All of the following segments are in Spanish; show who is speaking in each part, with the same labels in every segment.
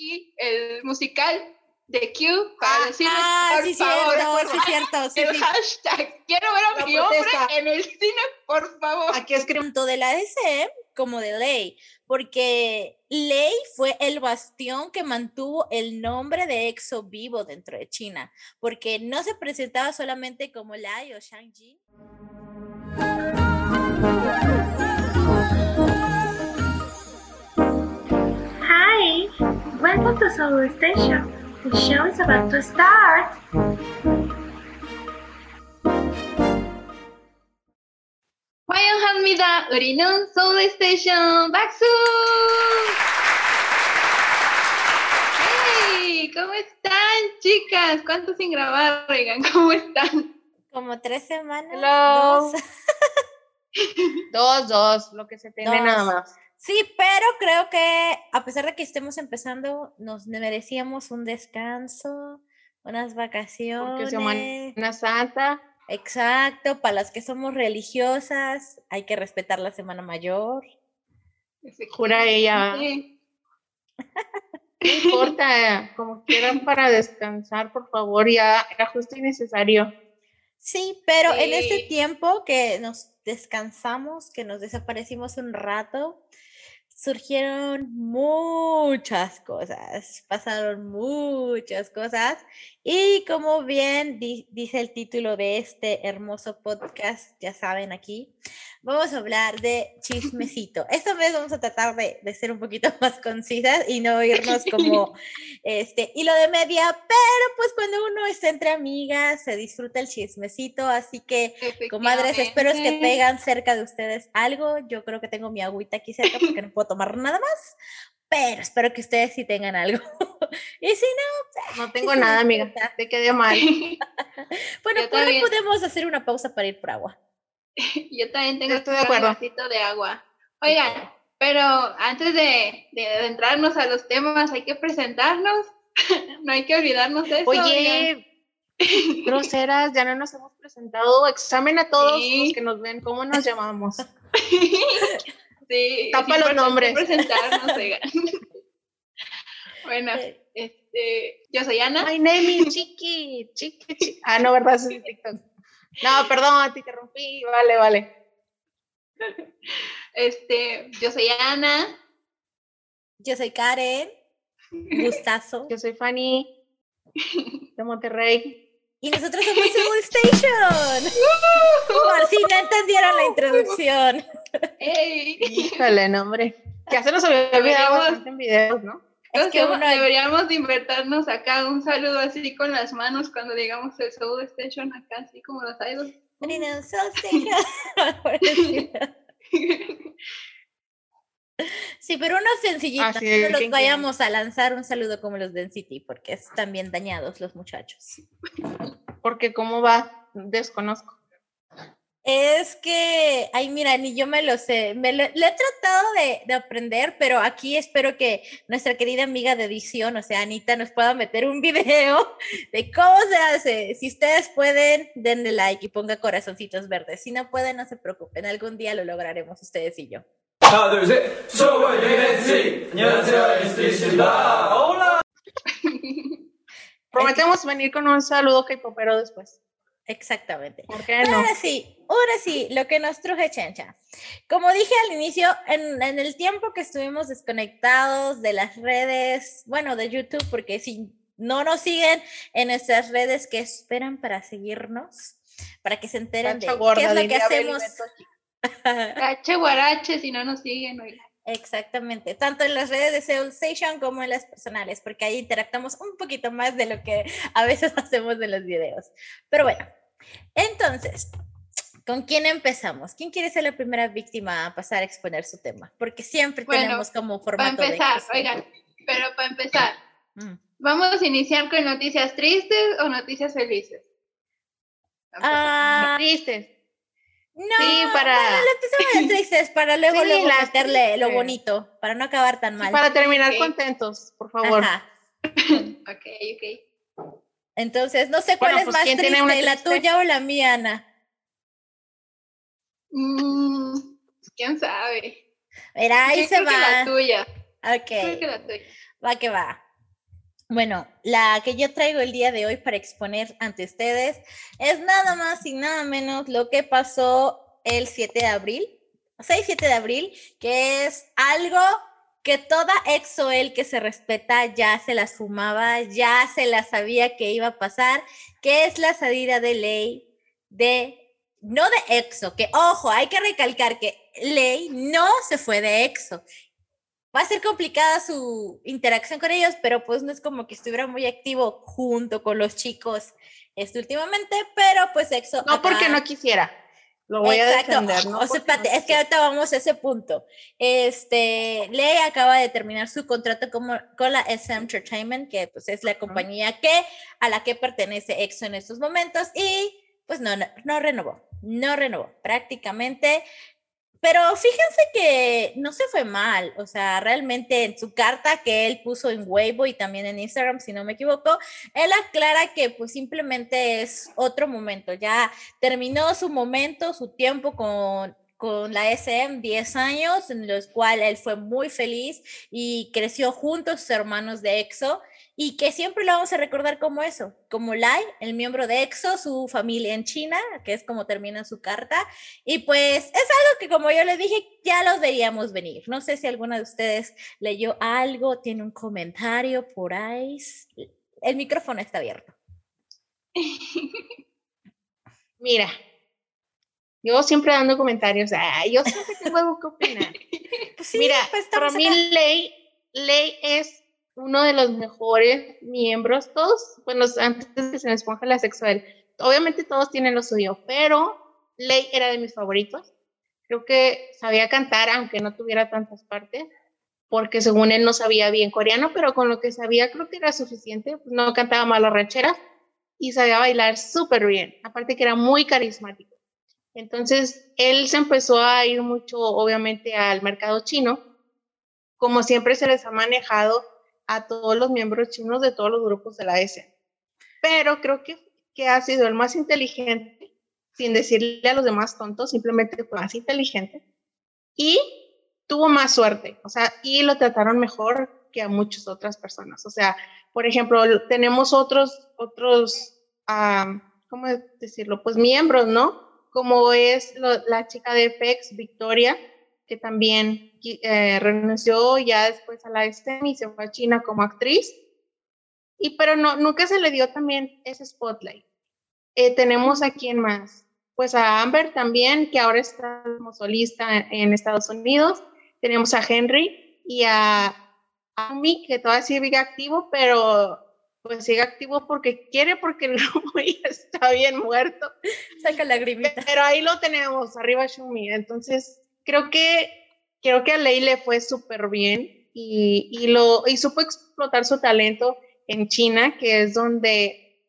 Speaker 1: aquí el musical de Q para
Speaker 2: Ah,
Speaker 1: decirles,
Speaker 2: ah,
Speaker 1: por
Speaker 2: sí,
Speaker 1: favor,
Speaker 2: cierto,
Speaker 1: por
Speaker 2: sí, cierto, sí,
Speaker 1: el
Speaker 2: sí.
Speaker 1: hashtag, quiero ver a mi hombre
Speaker 3: protesta.
Speaker 1: en el cine, por favor.
Speaker 3: Aquí escribo.
Speaker 2: tanto de la DCM como de Ley, porque Ley fue el bastión que mantuvo el nombre de EXO vivo dentro de China, porque no se presentaba solamente como Lai o Shang-Chi.
Speaker 4: welcome to Solar Station. The show is about to start.
Speaker 1: 환영합니다. 우리는 소울 스테이션 박수. Hey, ¿cómo están, chicas? ¿Cuánto sin grabar, Regan? ¿Cómo están?
Speaker 2: Como tres semanas.
Speaker 3: Hello.
Speaker 2: dos.
Speaker 3: Dos, dos, lo que se tiene
Speaker 2: Dos.
Speaker 3: nada más.
Speaker 2: Sí, pero creo que a pesar de que estemos empezando, nos merecíamos un descanso, unas
Speaker 3: Porque
Speaker 2: vacaciones.
Speaker 3: Semana Santa.
Speaker 2: Exacto, para las que somos religiosas, hay que respetar la Semana Mayor.
Speaker 3: Jura ella.
Speaker 1: Sí.
Speaker 3: No importa, como quieran para descansar, por favor, ya era justo y necesario.
Speaker 2: Sí, pero en este
Speaker 1: Sí.
Speaker 2: tiempo que nos descansamos, que nos desaparecimos un rato, surgieron muchas cosas, pasaron muchas cosas y como bien di- dice el título de este hermoso podcast, ya saben aquí, vamos a hablar de chismecito. Esta vez vamos a tratar de, de ser un poquito más concisas y no irnos como este hilo de media, pero pues cuando uno está entre amigas se disfruta el chismecito, así que Comadres, espero es que tengan cerca de ustedes algo. Yo creo que tengo mi agüita aquí cerca porque no puedo tomar nada más. Pero espero que ustedes sí tengan algo. y si no,
Speaker 3: No tengo nada, amiga. Te quedé mal.
Speaker 2: bueno, pues
Speaker 1: también.
Speaker 2: podemos hacer una pausa para ir por agua.
Speaker 1: Yo también tengo
Speaker 3: Estoy de
Speaker 1: acá un
Speaker 3: acuerdo.
Speaker 1: vasito de agua. Oigan, pero antes de, de adentrarnos a los temas, hay que presentarnos. no hay que olvidarnos de eso. oigan.
Speaker 3: Oye, groseras, ya no nos hemos presentado. Examen a todos
Speaker 1: Sí.
Speaker 3: los que nos ven, ¿cómo nos llamamos?
Speaker 1: Sí,
Speaker 3: Tapa los nombres.
Speaker 1: Presentarnos, bueno, este, yo soy Ana.
Speaker 3: My name is Chiqui, Chiqui, Chiqui. Ah, no, ¿verdad? Eso es TikTok. No, perdón, te interrumpí. Vale, vale.
Speaker 1: Este, yo soy Ana.
Speaker 2: Yo soy Karen. Gustazo.
Speaker 3: Yo soy Fanny, de Monterrey.
Speaker 2: Y nosotros somos Soul Station. Por si no entendieron la introducción.
Speaker 1: Ey.
Speaker 3: Híjole, no, hombre. Ya se nos había olvidado en videos, ¿no?
Speaker 2: Es que uno-
Speaker 1: deberíamos de invertirnos acá un saludo así con las manos cuando digamos el Soul Station acá, así como los idols.
Speaker 2: Station. Sí, pero unos sencillitos.
Speaker 3: Así
Speaker 2: no los
Speaker 3: ¿quién
Speaker 2: vayamos a lanzar un saludo como los de NCT, porque están bien dañados los muchachos.
Speaker 3: Porque cómo va, desconozco.
Speaker 2: Es que, ay, mira, ni yo me lo sé. Me lo, he tratado de, de, aprender, pero aquí espero que nuestra querida amiga de edición, o sea, Anita, nos pueda meter un video de cómo se hace. Si ustedes pueden, denle like y ponga corazoncitos verdes. Si no pueden, no se preocupen. Algún día lo lograremos ustedes y yo.
Speaker 5: Hola.
Speaker 3: Prometemos venir con un saludo k-popero después.
Speaker 2: Exactamente.
Speaker 3: ¿Por qué no?
Speaker 2: Ahora sí, ahora sí, lo que nos truje Chencha. Como dije al inicio, en, en el tiempo que estuvimos desconectados de las redes, bueno, de YouTube, porque si no nos siguen en nuestras redes, ¿qué esperan para seguirnos? Para que se enteren de
Speaker 3: gorda,
Speaker 2: qué es lo que hacemos.
Speaker 1: H guarache si no nos siguen, oigan.
Speaker 2: Exactamente, tanto en las redes de Seoul Station como en las personales, porque ahí interactuamos un poquito más de lo que a veces hacemos en los videos. Pero bueno, entonces, ¿con quién empezamos? ¿Quién quiere ser la primera víctima a pasar a exponer su tema? Porque siempre
Speaker 1: Bueno,
Speaker 2: tenemos como
Speaker 1: Para
Speaker 2: formato de
Speaker 1: empezar, oigan, pero para empezar,
Speaker 2: Mm.
Speaker 1: ¿vamos a iniciar con noticias tristes o noticias felices?
Speaker 2: Ah,
Speaker 3: Tristes.
Speaker 2: no,
Speaker 3: Sí, para-
Speaker 2: bueno, lo empezamos tristes para luego,
Speaker 3: Sí,
Speaker 2: luego meterle lo bonito, para no acabar tan mal.
Speaker 3: Para terminar contentos, por favor.
Speaker 2: Ajá.
Speaker 1: Ok, ok.
Speaker 2: Entonces, no sé cuál
Speaker 3: Bueno,
Speaker 2: es
Speaker 3: pues,
Speaker 2: más
Speaker 3: ¿quién
Speaker 2: triste, la tuya o la mía, Ana.
Speaker 1: Mm, ¿Quién sabe?
Speaker 2: Mira, ahí
Speaker 1: Yo
Speaker 2: se
Speaker 1: creo que la
Speaker 2: va.
Speaker 1: tuya. Creo que
Speaker 2: Ok,
Speaker 1: la tuya.
Speaker 2: va que va. Bueno, la que yo traigo el día de hoy para exponer ante ustedes es nada más y nada menos lo que pasó el 7 de abril, 6-7 de abril, que es algo que toda EXO-L que se respeta ya se las fumaba, ya se la sabía que iba a pasar, que es la salida de ley de, no de EXO, que ojo, hay que recalcar que ley no se fue de EXO, va a ser complicada su interacción con ellos, pero pues no es como que estuviera muy activo junto con los chicos este últimamente, pero pues EXO.
Speaker 3: No porque no quisiera. Lo voy a defender, ¿no?
Speaker 2: O sea, espérate, es que ahorita vamos a ese punto. Este, Ley acaba de terminar su contrato como, con la SM Entertainment, que pues es la compañía que, a la que pertenece EXO en estos momentos, y pues no, no, no renovó, no renovó. Prácticamente pero fíjense que no se fue mal, o sea, realmente en su carta que él puso en Weibo y también en Instagram, si no me equivoco, él aclara que pues simplemente es otro momento, ya terminó su momento, su tiempo con, con la SM 10 años, en los cuales él fue muy feliz y creció junto a sus hermanos de EXO y que siempre lo vamos a recordar como eso, como Lai, el miembro de EXO, su familia en China, que es como termina su carta. Y pues es algo que como yo le dije, ya los veíamos venir. No sé si alguna de ustedes leyó algo, tiene un comentario por ahí. El micrófono está abierto.
Speaker 3: Mira, yo siempre dando comentarios, yo siempre tengo algo que opinar. Pues Mira, pues para mí Ley, Ley es uno de los mejores miembros, todos, bueno, antes que se les ponga la sexual, obviamente todos tienen lo suyo, pero Ley era de mis favoritos. Creo que sabía cantar, aunque no tuviera tantas partes, porque según él no sabía bien coreano, pero con lo que sabía creo que era suficiente. No cantaba mal las rancheras y sabía bailar súper bien, aparte que era muy carismático. Entonces, él se empezó a ir mucho, obviamente, al mercado chino. Como siempre se les ha manejado a todos los miembros chinos de todos los grupos de la S. Pero creo que, que ha sido el más inteligente, sin decirle a los demás tontos, simplemente fue más inteligente. Y tuvo más suerte, o sea, y lo trataron mejor que a muchas otras personas. O sea, por ejemplo, tenemos otros, otros, ¿cómo decirlo? Pues miembros, ¿no? Como es la chica de FX, Victoria, que también eh, renunció ya después a la STEM y se fue a China como actriz. Y pero no, nunca se le dio también ese spotlight. Eh, tenemos a quién más? Pues a Amber también, que ahora está como solista en, Estados Unidos. Tenemos a Henry y a Ami, que todavía sigue activo, pero pues sigue activo porque quiere, porque el grupo ya está bien muerto.
Speaker 2: Saca lagrimita.
Speaker 3: Pero ahí lo tenemos, arriba Shumi. Entonces, creo que, creo que a Ley le fue súper bien y, y, lo, y supo explotar su talento en China, que es donde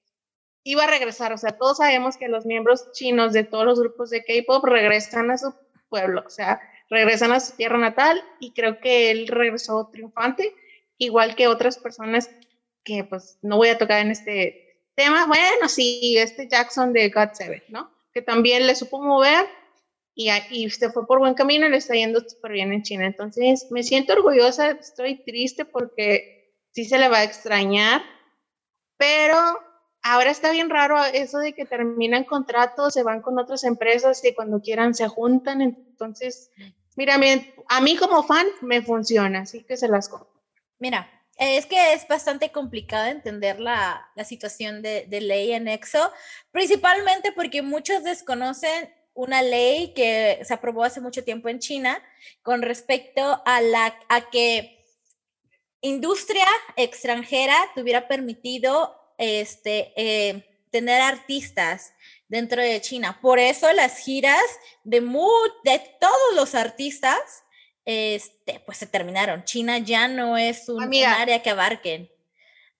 Speaker 3: iba a regresar. O sea, todos sabemos que los miembros chinos de todos los grupos de K-pop regresan a su pueblo, o sea, regresan a su tierra natal y creo que él regresó triunfante, igual que otras personas que pues no voy a tocar en este tema. Bueno, sí, este Jackson de God Seven, ¿no? Que también le supo mover y, y se fue por buen camino y le está yendo súper bien en China. Entonces, me siento orgullosa, estoy triste porque sí se le va a extrañar, pero ahora está bien raro eso de que terminan contratos, se van con otras empresas y cuando quieran se juntan. Entonces, mira, a mí como fan me funciona, así que se las compro.
Speaker 2: Mira, es que es bastante complicado entender la, la situación de, de ley en EXO, principalmente porque muchos desconocen una ley que se aprobó hace mucho tiempo en China con respecto a, la, a que industria extranjera tuviera permitido este, eh, tener artistas dentro de China. Por eso las giras de, de todos los artistas este, pues se terminaron. China ya no es un, área que abarquen.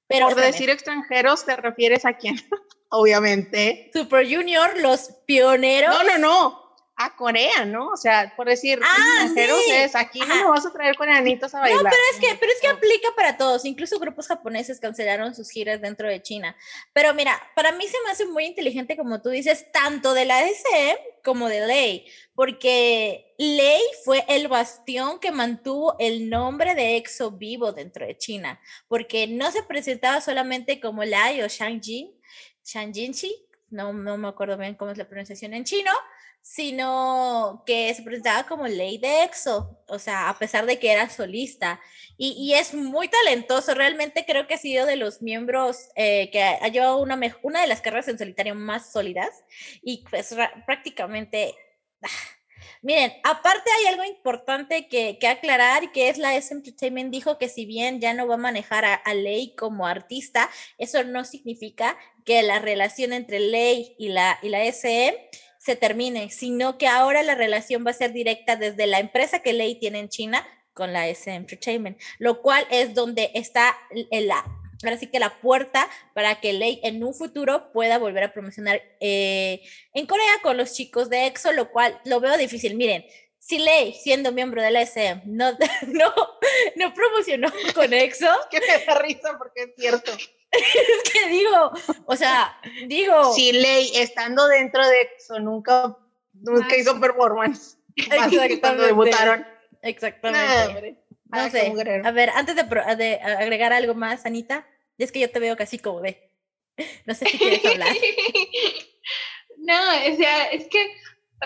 Speaker 3: Pero Por decir extranjeros, ¿te refieres a quién? obviamente.
Speaker 2: Super Junior, los pioneros.
Speaker 3: No, no, no. a Corea, ¿no? O sea, por decir, ah, es, aquí no me vas a traer coreanitos a bailar.
Speaker 2: No, pero es que, pero es que aplica para todos, incluso grupos japoneses cancelaron sus giras dentro de China. Pero mira, para mí se me hace muy inteligente, como tú dices, tanto de la SM como de Lei, porque Lei fue el bastión que mantuvo el nombre de EXO vivo dentro de China, porque no se presentaba solamente como Lei o Shangjin, Shangjinchi, no, no me acuerdo bien cómo es la pronunciación en chino, sino que se presentaba como ley de EXO, o sea, a pesar de que era solista. Y, es muy talentoso, realmente creo que ha sido de los miembros eh, que ha llevado una, una de las carreras en solitario más sólidas y pues prácticamente... Ah, miren, aparte hay algo importante que, que, aclarar, que es la S Entertainment dijo que si bien ya no va a manejar a, a Ley como artista, eso no significa que la relación entre Ley y la, y la SM se termine, sino que ahora la relación va a ser directa desde la empresa que Ley tiene en China con la S Entertainment, lo cual es donde está la, ahora sí que la puerta para que Ley en un futuro pueda volver a promocionar eh, en Corea con los chicos de EXO, lo cual lo veo difícil. Miren, si Ley, siendo miembro de la SM, no, no, no promocionó con EXO.
Speaker 3: que me da risa porque es cierto.
Speaker 2: Es que digo, o sea, digo.
Speaker 3: Si Ley, estando dentro de EXO, nunca, nunca hizo performance. Exactamente. cuando debutaron.
Speaker 2: Exactamente. no sé. A ver, antes de, de, agregar algo más, Anita, es que yo te veo casi como de. No sé si quieres hablar.
Speaker 1: no, o sea, es que,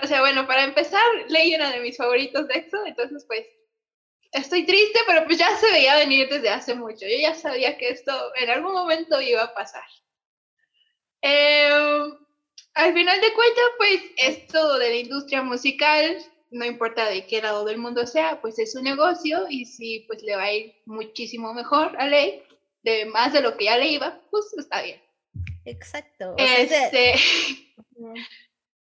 Speaker 1: o sea, bueno, para empezar, Ley era de mis favoritos de EXO, entonces pues estoy triste, pero pues ya se veía venir desde hace mucho. Yo ya sabía que esto en algún momento iba a pasar. Em, al final de cuentas, pues esto de la industria musical, no importa de qué lado del mundo sea, pues es un negocio y si pues le va a ir muchísimo mejor a Ley, de más de lo que ya le iba, pues está bien.
Speaker 2: Exacto.
Speaker 1: Este,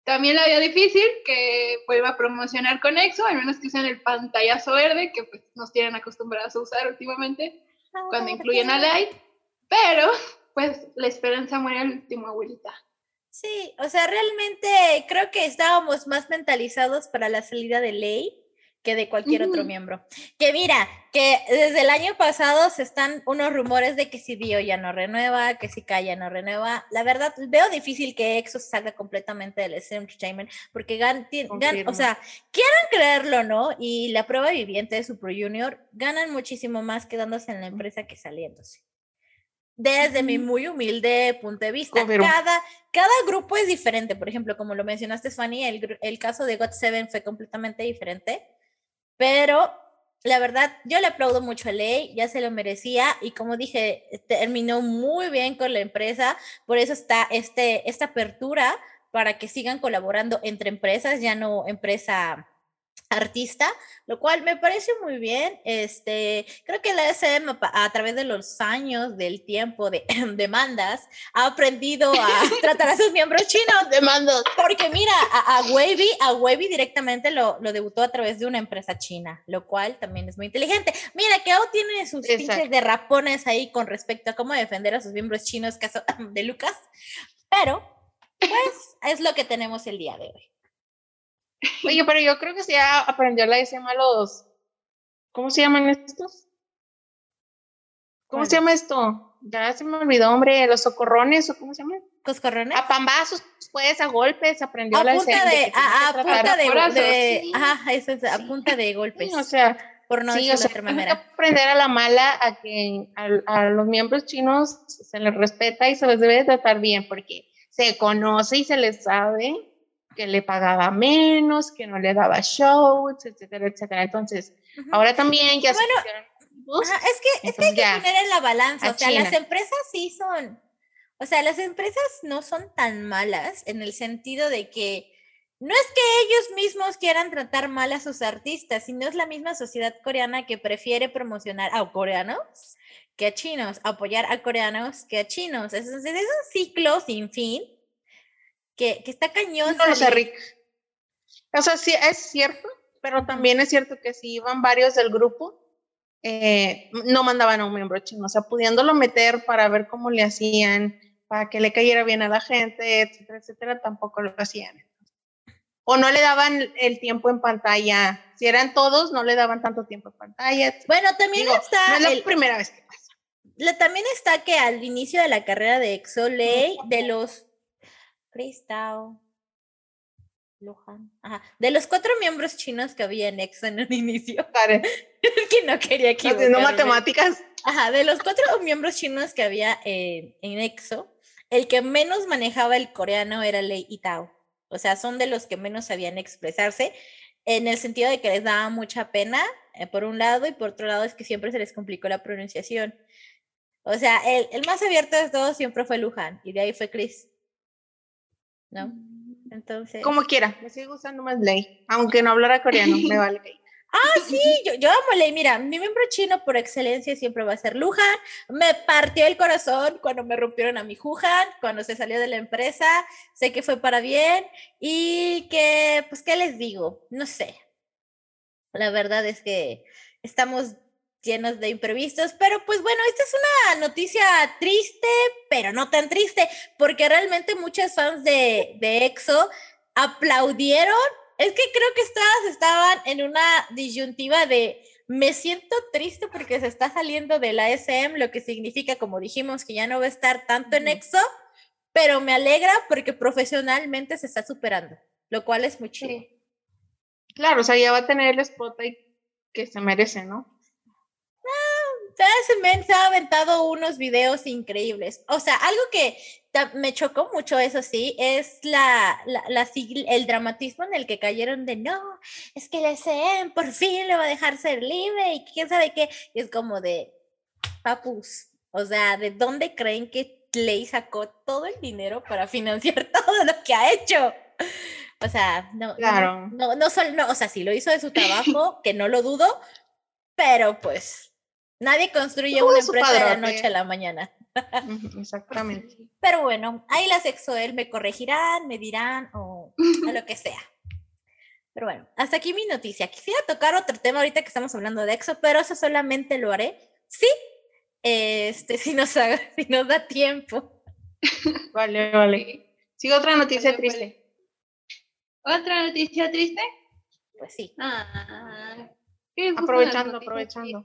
Speaker 1: También la veo difícil que vuelva a promocionar con EXO, al menos que usen el pantallazo verde que pues, nos tienen acostumbrados a usar últimamente ah, cuando incluyen a Light. Pero, pues, la esperanza muere al último, abuelita.
Speaker 2: Sí, o sea, realmente creo que estábamos más mentalizados para la salida de Ley que de cualquier otro miembro. Que mira, que desde el año pasado se están unos rumores de que si Dio ya no renueva, que si Kai ya no renueva. La verdad, veo difícil que EXO salga completamente del Entertainment, porque gan, o sea, quieran creerlo, ¿no? Y la prueba viviente de Super Junior ganan muchísimo más quedándose en la empresa que saliéndose. Desde mi muy humilde punto de vista, cada, cada grupo es diferente. Por ejemplo, como lo mencionaste, Fanny, el, el caso de GOT7 fue completamente diferente pero la verdad, yo le aplaudo mucho a Ley, ya se lo merecía y como dije, terminó muy bien con la empresa, por eso está este, esta apertura para que sigan colaborando entre empresas, ya no empresa artista, lo cual me parece muy bien. Este, creo que la SM a, través de los años, del tiempo, de demandas, ha aprendido a tratar a sus miembros chinos.
Speaker 3: Demandas.
Speaker 2: Porque mira, a, a, Wavy, a Wavy directamente lo, lo, debutó a través de una empresa china, lo cual también es muy inteligente. Mira, que aún tiene sus pinches de rapones ahí con respecto a cómo defender a sus miembros chinos, caso de Lucas, pero pues es lo que tenemos el día de hoy.
Speaker 3: Oye, pero yo creo que sí aprendió la SM a los. ¿Cómo se llaman estos? ¿Cómo se llama esto? Ya se me olvidó, hombre, los socorrones o cómo se llama?
Speaker 2: ¿Coscorrones?
Speaker 3: A pambazos, pues, a golpes, aprendió a la
Speaker 2: punta de, a, punta de, ajá, eso es, a punta de golpes.
Speaker 3: o sea, por no sí, o sea, aprender a la mala a que a, a, los miembros chinos se les respeta y se les debe tratar bien porque se conoce y se les sabe que le pagaba menos, que no le daba shows, etcétera, etcétera. Entonces, ahora también ya
Speaker 2: bueno, es que, es que hay que poner en la balanza, o sea, las empresas sí son, o sea, las empresas no son tan malas en el sentido de que no es que ellos mismos quieran tratar mal a sus artistas, sino es la misma sociedad coreana que prefiere promocionar a coreanos que a chinos, apoyar a coreanos que a chinos. es un ciclo sin fin que, que está cañón.
Speaker 3: No lo sé, Rick. O sea, sí, es cierto, pero también es cierto que si iban varios del grupo, eh, no mandaban a un miembro chino, o sea, pudiéndolo meter para ver cómo le hacían, para que le cayera bien a la gente, etcétera, etcétera, tampoco lo hacían. o no le daban el tiempo en pantalla. Si eran todos, no le daban tanto tiempo en pantalla.
Speaker 2: Bueno, también está.
Speaker 3: No es la primera vez que pasa.
Speaker 2: también está que al inicio de la carrera de Exoley, de los Cristal, Lohan, ajá, de los cuatro miembros chinos que había en EXO en un inicio. que no quería equivocarme.
Speaker 3: No matemáticas.
Speaker 2: Ajá, de los cuatro miembros chinos que había en EXO, el que menos manejaba el coreano era Lei Itao. O sea, son de los que menos sabían expresarse en el sentido de que les daba mucha pena, eh, por un lado, y por otro lado es que siempre se les complicó la pronunciación. O sea, el, el más abierto de todos siempre fue Luján, y de ahí fue Chris. ¿No? Entonces.
Speaker 3: Como quiera, me sigue gustando más Ley, aunque no hablara coreano, me vale.
Speaker 2: Ah, sí, yo, yo amo Ley. Mira, mi miembro chino por excelencia siempre va a ser Luján. Me partió el corazón cuando me rompieron a mi Juhan, cuando se salió de la empresa. Sé que fue para bien y que, pues, ¿qué les digo? No sé. La verdad es que estamos llenos de imprevistos, pero pues bueno, esta es una noticia triste, pero no tan triste, porque realmente muchos fans de, de EXO aplaudieron es que creo que todas estaban en una disyuntiva de me siento triste porque se está saliendo de la SM, lo que significa, como dijimos, que ya no va a estar tanto en EXO, pero me alegra porque profesionalmente se está superando, lo cual es muy chido.
Speaker 3: Claro, o sea, ya va a tener el spot que se merece, ¿no?
Speaker 2: Se ha aventado unos videos increíbles. O sea, algo que me chocó mucho, eso sí, es la, la, el dramatismo en el que cayeron de no, es que el SM por fin le va a dejar ser libre y quién sabe qué. Y es como de papus. O sea, ¿de dónde creen que Ley sacó todo el dinero para financiar todo lo que ha hecho? O sea, no, claro. no, no, no, no, o sea, sí lo hizo de su trabajo, que no lo dudo, pero pues Nadie construye una empresa de la noche a la mañana.
Speaker 3: Exactamente.
Speaker 2: Pero bueno, ahí las él me corregirán, me dirán o a lo que sea. Pero bueno, hasta aquí mi noticia. Quisiera tocar otro tema ahorita que estamos hablando de EXO, pero eso solamente lo haré sí, este, si nos, si nos da tiempo.
Speaker 3: Vale, vale. Sigo otra noticia triste.
Speaker 1: ¿Otra noticia triste?
Speaker 2: Pues sí.
Speaker 1: Ah,
Speaker 3: aprovechando, aprovechando.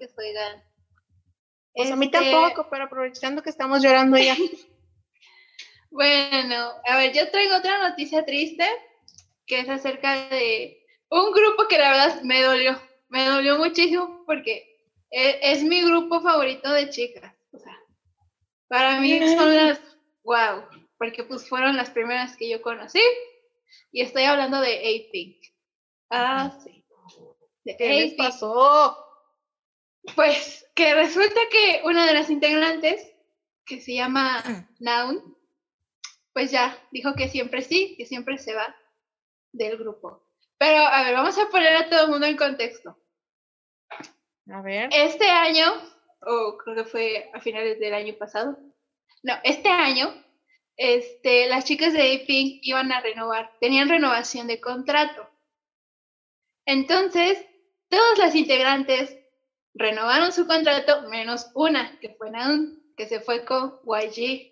Speaker 3: Pues a mí este tampoco, pero aprovechando que estamos llorando ya.
Speaker 1: bueno, a ver, yo traigo otra noticia triste, que es acerca de un grupo que la verdad me dolió, me dolió muchísimo porque e, es, mi grupo favorito de chicas. O sea, para mí son las, wow, porque pues fueron las primeras que yo conocí. Y estoy hablando de A-Pink. Ah, sí.
Speaker 3: ¿Qué les pasó?
Speaker 1: Pues que resulta que una de las integrantes, que se llama. Naun, pues ya dijo que siempre sí, que siempre se va del grupo. Pero a ver, vamos a poner a todo el mundo en contexto.
Speaker 3: A ver.
Speaker 1: Este año, o creo que fue a finales del año pasado, no, este año, este, las chicas de A-Pink iban a renovar, tenían renovación de contrato. Entonces, todas las integrantes renovaron su contrato menos una, que fue Naun, que se fue con YG.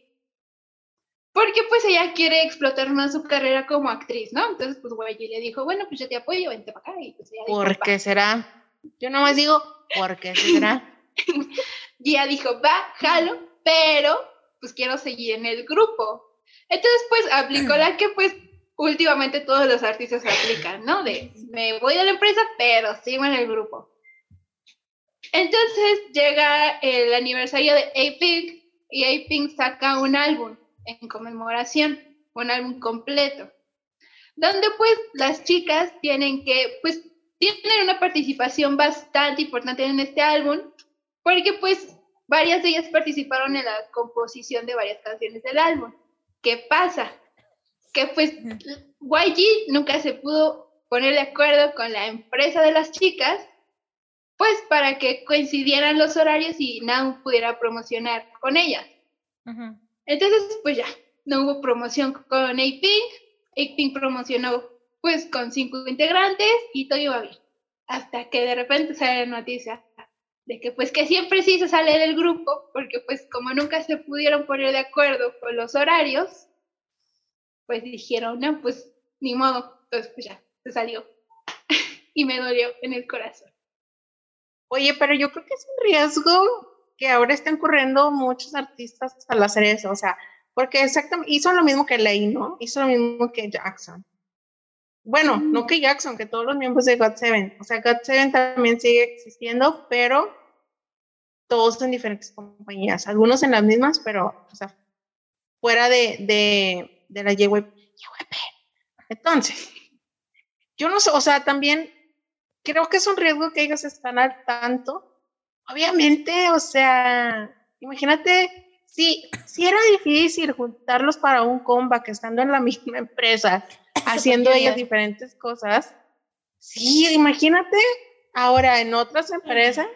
Speaker 1: Porque pues ella quiere explotar más su carrera como actriz, ¿no? Entonces pues YG le dijo, bueno, pues yo te apoyo, vente para acá. Y pues ella
Speaker 3: ¿Por qué será? Yo nomás digo, ¿por qué será?
Speaker 1: y ella dijo, va, jalo, pero pues quiero seguir en el grupo. Entonces pues aplicó la que pues últimamente todos los artistas aplican, ¿no? De me voy a la empresa, pero sigo en el grupo. Entonces llega el aniversario de A-Pink y A-Pink saca un álbum en conmemoración, un álbum completo, donde pues las chicas tienen que, pues, tienen una participación bastante importante en este álbum, porque pues varias de ellas participaron en la composición de varias canciones del álbum. ¿Qué pasa? Que pues YG nunca se pudo poner de acuerdo con la empresa de las chicas pues para que coincidieran los horarios y Now pudiera promocionar con ellas. Entonces, pues ya, no hubo promoción con A-Pink, A-Pink promocionó pues con cinco integrantes y todo iba bien. Hasta que de repente sale la noticia de que pues que siempre sí se sale del grupo, porque pues como nunca se pudieron poner de acuerdo con los horarios, pues dijeron, no, pues ni modo, entonces pues ya, se salió. y me dolió en el corazón.
Speaker 3: Oye, pero yo creo que es un riesgo que ahora están corriendo muchos artistas al hacer eso, o sea, porque exactamente hizo lo mismo que Ley, ¿no? Hizo lo mismo que Jackson. Bueno, no que Jackson, que todos los miembros de God7. O sea, God7 también sigue existiendo, pero todos en diferentes compañías. Algunos en las mismas, pero, o sea, fuera de, de, de la JWP. Entonces, yo no sé, o sea, también creo que es un riesgo que ellos están al tanto Obviamente, o sea, imagínate, si, si era difícil juntarlos para un comeback estando en la misma empresa, haciendo ellos diferentes cosas, sí, imagínate ahora en otras empresas,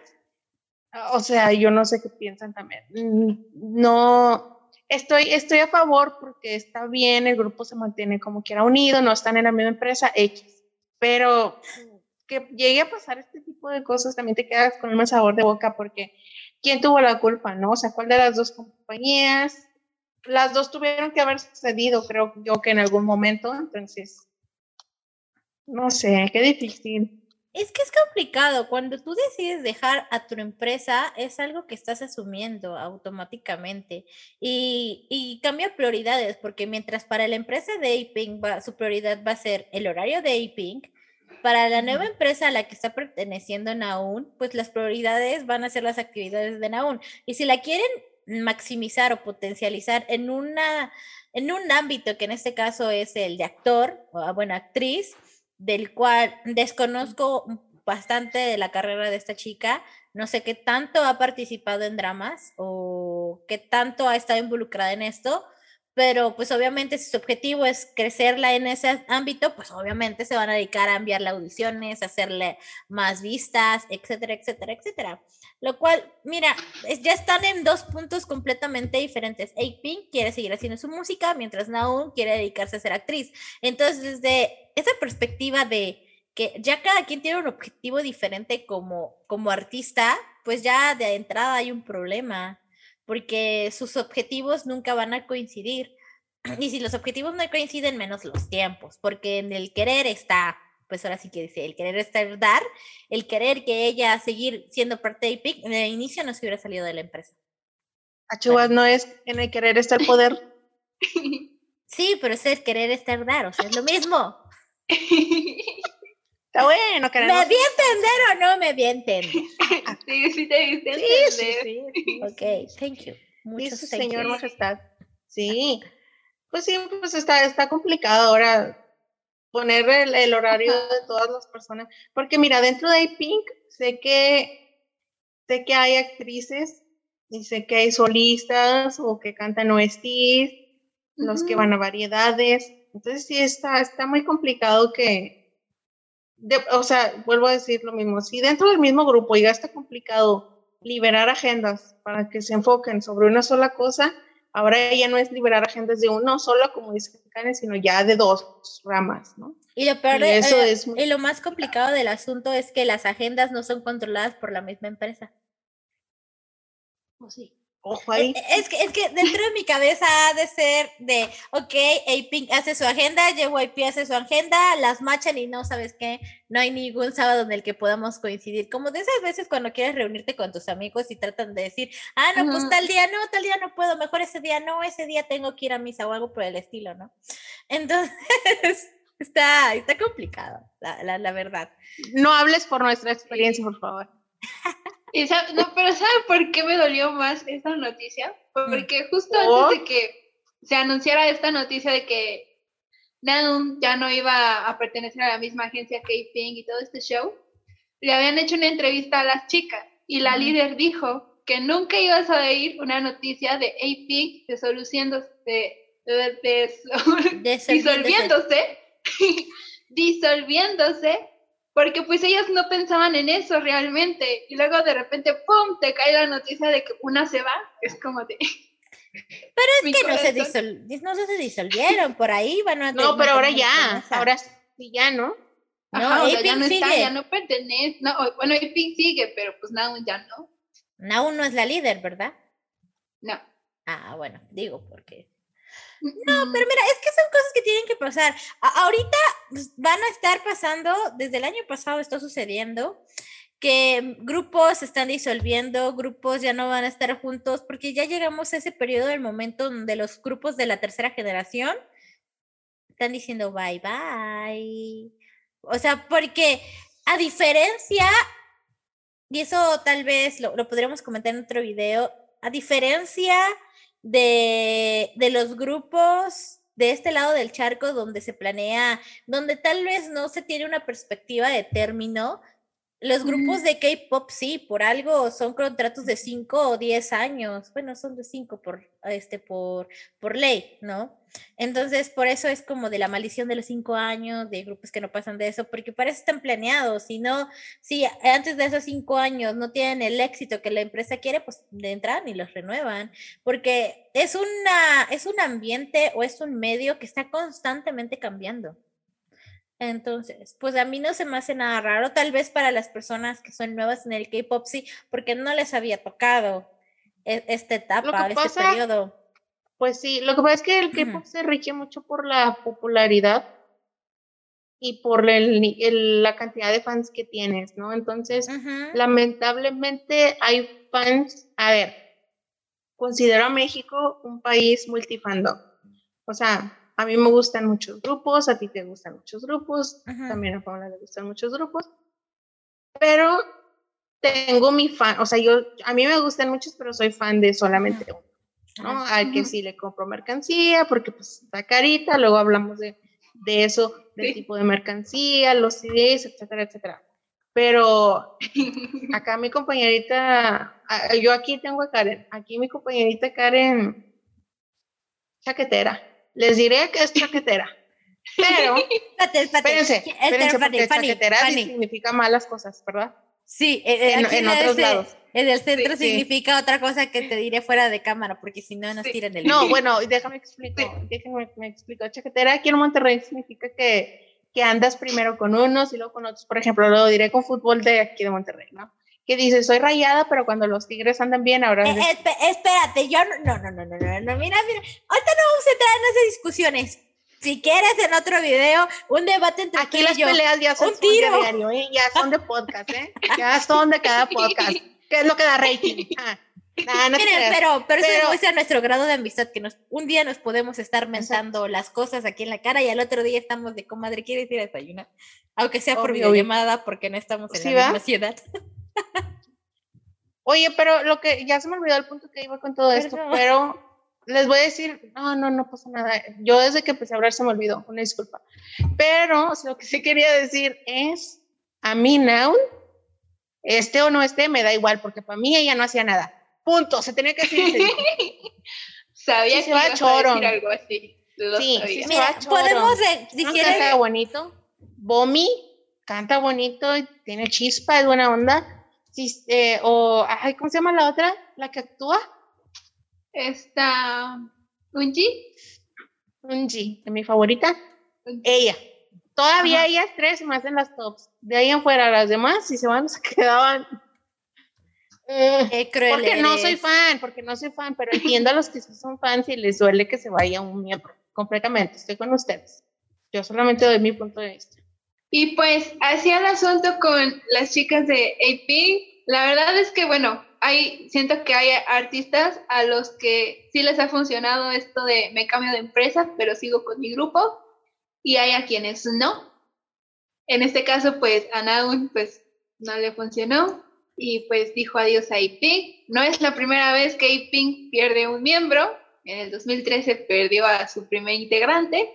Speaker 3: o sea, yo no sé qué piensan también. Mm, no, estoy, estoy a favor porque está bien, el grupo se mantiene como quiera unido, no están en la misma empresa, X. Pero que llegue a pasar este tipo de cosas, también te quedas con un mal sabor de boca porque ¿quién tuvo la culpa, no? O sea, ¿cuál de las dos compañías? Las dos tuvieron que haber sucedido, creo yo que en algún momento, entonces, no sé, qué difícil.
Speaker 2: Es que es complicado. Cuando tú decides dejar a tu empresa, es algo que estás asumiendo automáticamente y, y cambia prioridades, porque mientras para la empresa de Aping su prioridad va a ser el horario de Aping, para la nueva empresa a la que está perteneciendo Naun, pues las prioridades van a ser las actividades de Naun. Y si la quieren maximizar o potencializar en una en un ámbito que en este caso es el de actor o ah, bueno actriz del cual desconozco bastante de la carrera de esta chica no sé qué tanto ha participado en dramas o qué tanto ha estado involucrada en esto pero pues obviamente si su objetivo es crecerla en ese ámbito, pues obviamente se van a dedicar a enviarle audiciones, a hacerle más vistas, etcétera, etcétera, etcétera. Lo cual, mira, ya están en dos puntos completamente diferentes. Pink quiere seguir haciendo su música, mientras Naum quiere dedicarse a ser actriz. Entonces, desde esa perspectiva de que ya cada quien tiene un objetivo diferente como, como artista, pues ya de entrada hay un problema porque sus objetivos nunca van a coincidir. Y si los objetivos no coinciden, menos los tiempos, porque en el querer está, pues ahora sí que dice, el querer está dar, el querer que ella seguir siendo parte de IPIC, en el inicio no se hubiera salido de la empresa.
Speaker 3: Achubas no es en el querer está el poder.
Speaker 2: Sí, pero es el querer estar dar, o sea, es lo mismo.
Speaker 3: Está bueno,
Speaker 2: ¿Me vi entender o no me vi entender?
Speaker 1: sí, sí te diste
Speaker 2: sí, sí, sí, Ok, thank you.
Speaker 3: Muchas sí, señor majestad. Sí. Pues sí, pues está, está complicado ahora poner el, horario de todas las personas. Porque mira, dentro de Pink sé que sé que hay actrices y sé que hay solistas o que cantan OSTs, los que van a variedades. Entonces sí está, está muy complicado que, o sea, vuelvo a decir lo mismo, si dentro del mismo grupo ya está complicado liberar agendas para que se enfoquen sobre una sola cosa, ahora ya no es liberar agendas de uno solo, como dice Karen, sino ya de dos ramas, ¿no?
Speaker 2: Y lo peor eso eh, es y lo más complicado del asunto es que las agendas no son controladas por la misma empresa.
Speaker 3: ¿O sí? Ojo ahí.
Speaker 2: E, es que, es que dentro de mi cabeza ha de ser de, ok, Apink hace su agenda, JYP hace su agenda, las machan y no sabes qué, no hay ningún sábado en el que podamos coincidir. Como de esas veces cuando quieres reunirte con tus amigos y tratan de decir, ah, no, pues tal día no, tal día no puedo, mejor ese día no, ese día tengo que ir a misa o algo por el estilo, ¿no? Entonces, está, está complicado, la, la, la verdad.
Speaker 3: No hables por nuestra experiencia, por favor.
Speaker 1: no, pero ¿sabe por qué me dolió más esta noticia? Porque justo antes de que se anunciara esta noticia de que Nadum ya no iba a pertenecer a la misma agencia que Ping y todo este show, le habían hecho una entrevista a las chicas y la líder dijo que nunca ibas a oír una noticia de A-Pink disolviéndose, disolviéndose, disolviéndose porque pues ellas no pensaban en eso realmente y luego de repente, ¡pum!, te cae la noticia de que una se va, es como de...
Speaker 2: Pero es que no se, no se, disolvieron, por ahí van a...
Speaker 3: No, pero ahora ya, ahora sí ya, ¿no?
Speaker 1: No, ya no está, ya no pertenece, no, bueno, Pink sigue, pero pues Naun ya no.
Speaker 2: Naun no es la líder, ¿verdad?
Speaker 1: No.
Speaker 2: Ah, bueno, digo porque No, pero mira, es que son cosas que tienen que pasar. ahorita pues, van a estar pasando, desde el año pasado está sucediendo, que grupos se están disolviendo, grupos ya no van a estar juntos, porque ya llegamos a ese periodo del momento donde los grupos de la tercera generación están diciendo bye bye. O sea, porque a diferencia, y eso tal vez lo, lo podríamos comentar en otro video, a diferencia de, de los grupos de este lado del charco donde se planea, donde tal vez no se tiene una perspectiva de término, los grupos de K-pop sí, por algo son contratos de 5 o 10 años. Bueno, son de 5 por este por por ley, ¿no? Entonces, por eso es como de la maldición de los 5 años, de grupos que no pasan de eso, porque para eso están planeados. Si no, si antes de esos 5 años no tienen el éxito que la empresa quiere, pues entran y los renuevan, porque es una es un ambiente o es un medio que está constantemente cambiando. Entonces, pues a mí no se me hace nada raro, tal vez para las personas que son nuevas en el K-pop, sí, porque no les había tocado e, esta etapa, este periodo.
Speaker 3: Pues sí, lo que pasa es que el K-pop se rige mucho por la popularidad y por el, la cantidad de fans que tienes, ¿no? Entonces, lamentablemente hay fans, a ver, considero a México un país multifandom. O sea, a mí me gustan muchos grupos, a ti te gustan muchos grupos, también a Paula le gustan muchos grupos, pero tengo mi fan, o sea, yo, a mí me gustan muchos, pero soy fan de solamente uno, ¿no? Al que sí le compro mercancía, porque pues está carita, luego hablamos de, de eso, del tipo de mercancía, los CDs, etcétera, etcétera. Pero acá mi compañerita, yo aquí tengo a Karen, aquí mi compañerita Karen, chaquetera les diré que es chaquetera. Pero, espérense, espérense, porque chaquetera significa malas cosas, ¿verdad?
Speaker 2: Sí, eh, en, en otros lados. En el centro significa otra cosa que te diré fuera de cámara, porque si no nos tiran el
Speaker 3: No, bueno, déjame explicar, déjame me explico. Chaquetera aquí en Monterrey significa que, que andas primero con unos y luego con otros. Por ejemplo, lo diré con fútbol de aquí de Monterrey, ¿no? Que dice, soy rayada, pero cuando los tigres andan bien, ahora...
Speaker 2: Eh, espérate, yo no, no, no, no, no, no, mira, mira, ahorita no vamos a entrar en esas discusiones. Si quieres en otro video, un debate entre
Speaker 3: Aquí las peleas ya son, de diario, ¿eh? ya son de podcast, ¿eh? Ya son de cada podcast. ¿Qué es lo que da rating? Ah.
Speaker 2: Miren, pero, pero, eso demuestra nuestro grado de amistad, que nos, un día nos podemos estar mentando las cosas aquí en la cara y al otro día estamos de comadre, ¿quieres ir a desayunar? Aunque sea por videollamada, porque no estamos en la misma ciudad.
Speaker 3: Oye, pero lo que ya se me olvidó el punto que iba con todo esto, pero les voy a decir, no, no, no pasa nada. Yo desde que empecé a hablar se me olvidó, una disculpa. Pero lo que sí quería decir es, a mí now, este o no este, me da igual, porque para mí ella no hacía nada. Punto, se tenía que decir.
Speaker 1: Sabía que se va a choro. Decir algo así.
Speaker 3: sí, sí, Mira, podemos,
Speaker 2: si quieres...
Speaker 3: Canta bonito. Bomi canta bonito, tiene chispa, es buena onda Sí, eh, o, ay, ¿cómo se llama la otra? ¿La que actúa?
Speaker 1: Esta, Unji.
Speaker 3: Unji, mi favorita. Ella. Todavía ellas tres más en las tops. De ahí en fuera, las demás, si se van, se quedaban.
Speaker 2: Eh,
Speaker 3: porque no soy fan, porque no soy fan, pero entiendo a los que sí son fans y les duele que se vaya un miembro. Completamente, estoy con ustedes. Yo solamente doy mi punto de vista.
Speaker 1: Y pues, hacía el asunto con las chicas de AP. La verdad es que, bueno, hay, siento que hay artistas a los que sí les ha funcionado esto de me cambio de empresa, pero sigo con mi grupo. Y hay a quienes no. En este caso, pues, a Naun, pues, no le funcionó. Y pues dijo adiós a AP. No es la primera vez que AP pierde un miembro. En el 2013 perdió a su primer integrante.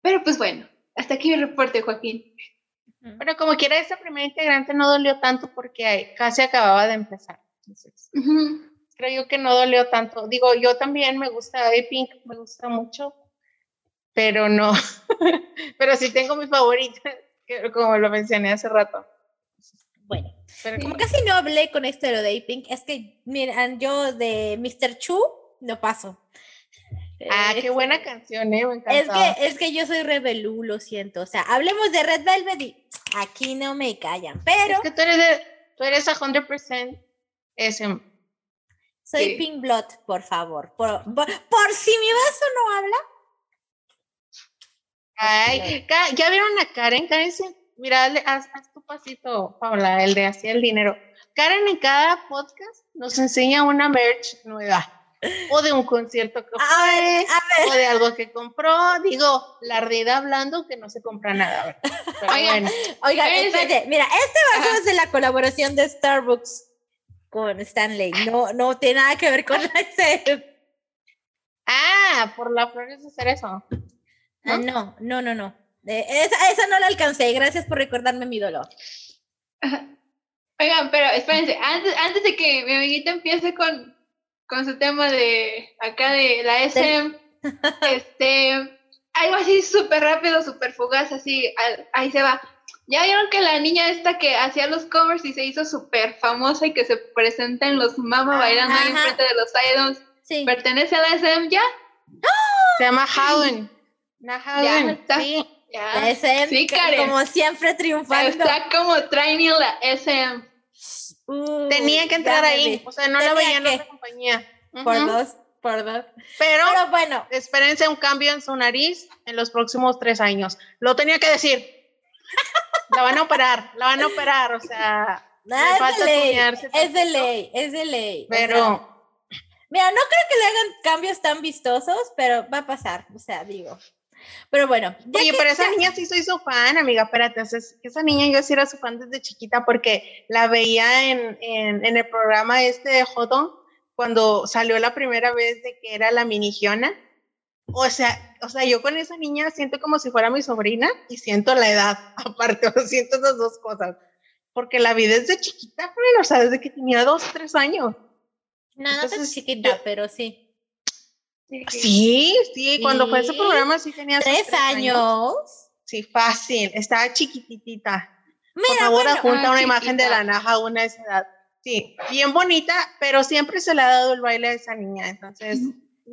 Speaker 1: Pero pues bueno, hasta aquí mi reporte, Joaquín.
Speaker 3: Pero como quiera, esa primera integrante no dolió tanto porque casi acababa de empezar. Creo yo que no dolió tanto. Digo, yo también me gusta Pink, me gusta mucho, pero no. pero sí tengo mi favorita, como lo mencioné hace rato.
Speaker 2: Bueno, como casi no hablé con esto de lo de Pink, es que, miren, yo de Mr. Chu no paso.
Speaker 3: Ah, qué buena canción, ¿eh?
Speaker 2: es que, es que yo soy rebelú, lo siento. O sea, hablemos de Red Velvet y aquí no me callan, pero...
Speaker 3: Es que tú eres, de, tú eres a 100% ese.
Speaker 2: Soy Pink Blood, por favor. Por, si mi vaso no habla.
Speaker 3: Ay, ¿ya vieron a Karen? Karen, mira, haz, tu pasito, Paula, el de hacia el dinero. Karen en cada podcast nos enseña una merch nueva o de un concierto que fue, o de algo que compró. Digo, la ardida hablando que no se compra nada.
Speaker 2: Oigan, oigan espérate, mira, este vaso es de la colaboración de Starbucks con Stanley. No, no tiene nada que ver con la ese.
Speaker 3: Ah, por la flor es hacer eso.
Speaker 2: ¿No? no, no, no, no. Eh, esa, esa no la alcancé. Gracias por recordarme mi dolor.
Speaker 1: Oigan, pero espérense, antes, antes de que mi amiguita empiece con, con su tema de acá de la SM, este, algo así súper rápido, súper fugaz, así, ahí se va. ¿Ya vieron que la niña esta que hacía los covers y se hizo súper famosa y que se presenta en los Mama bailando ahí enfrente de los idols, pertenece a la SM ya?
Speaker 3: Se llama Howen.
Speaker 1: Ya está. Sí.
Speaker 2: La SM, como siempre triunfando.
Speaker 1: Está como training la SM.
Speaker 3: Tenía que entrar ahí, o sea, no la veía en otra compañía.
Speaker 2: Por dos, por dos.
Speaker 3: Pero, bueno, espérense un cambio en su nariz en los próximos tres años. Lo tenía que decir. la van a operar, la van a operar, o sea.
Speaker 2: es, de ley, es de ley, es de ley.
Speaker 3: Pero.
Speaker 2: mira, no creo que le hagan cambios tan vistosos, pero va a pasar, o sea, digo. Pero bueno.
Speaker 3: Oye, pero esa niña sí soy su fan, amiga, espérate, esa niña yo sí era su fan desde chiquita porque la veía en, en, en el programa este de Jodon cuando salió la primera vez de que era la mini Giona. O sea, o sea, yo con esa niña siento como si fuera mi sobrina y siento la edad, aparte, o siento esas dos cosas. Porque la vi desde chiquita, pero, o sea, desde que tenía dos, tres años.
Speaker 2: Nada tan chiquita, pero sí.
Speaker 3: Sí, sí, cuando fue ese programa sí tenía
Speaker 2: tres, años.
Speaker 3: Sí, fácil, estaba chiquititita. Por favor, bueno, una imagen de la Naja a una de esa edad. Sí, bien bonita, pero siempre se le ha dado el baile a esa niña, entonces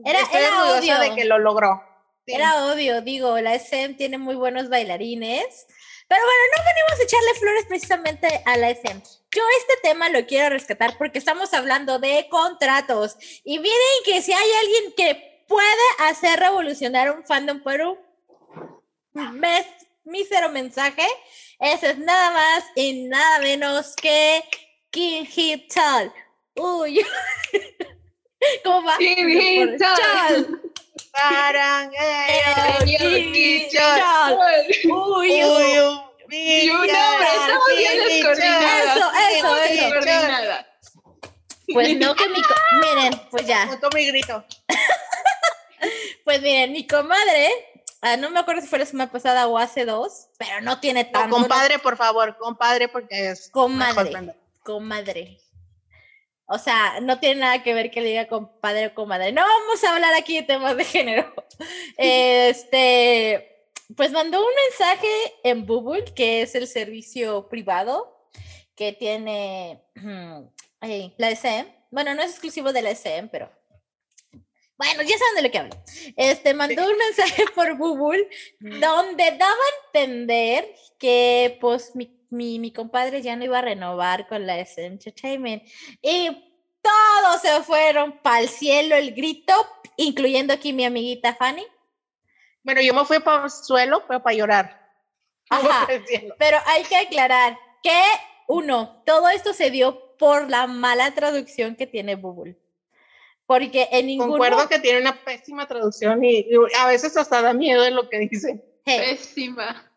Speaker 2: era, estoy orgullosa
Speaker 3: de que lo logró.
Speaker 2: Era obvio, digo, la SM tiene muy buenos bailarines, pero bueno, no venimos a echarle flores precisamente a la SM. Yo este tema lo quiero rescatar porque estamos hablando de contratos y miren que si hay alguien que puede hacer revolucionar un fandom por un mísero mensaje, ese es nada más y nada menos que Kim Chal. Uy. ¿Cómo va?
Speaker 1: Kim Hit Chal.
Speaker 3: Kim Chal.
Speaker 2: Uy, uy.
Speaker 1: Descoordinadas.
Speaker 2: Eso, eso, eso. Pues no que mi... Miren, pues ya.
Speaker 3: mi grito.
Speaker 2: pues miren, mi comadre Ah, no me acuerdo si fue la semana pasada o hace dos, pero no tiene tanto.
Speaker 3: compadre, por favor, compadre, porque es.
Speaker 2: Comadre comadre. O sea, no tiene nada que ver que le diga compadre o comadre. No vamos a hablar aquí de temas de género. Este, pues mandó un mensaje en Bubble, que es el servicio privado que tiene la SM. Bueno, no es exclusivo de la SM, pero bueno, ya saben de lo que hablo. Este mandó un mensaje por Bubble donde daba a entender que pues mi mi, mi compadre ya no iba a renovar con la SM Entertainment. Y todos se fueron para el cielo el grito, incluyendo aquí mi amiguita Fanny.
Speaker 3: Bueno, yo me fui para el suelo, pero para llorar.
Speaker 2: pero hay que aclarar que, uno, todo esto se dio por la mala traducción que tiene Google. Porque en ningún
Speaker 3: Concuerdo que tiene una pésima traducción y, a veces hasta da miedo de lo que dice.
Speaker 1: Pésima.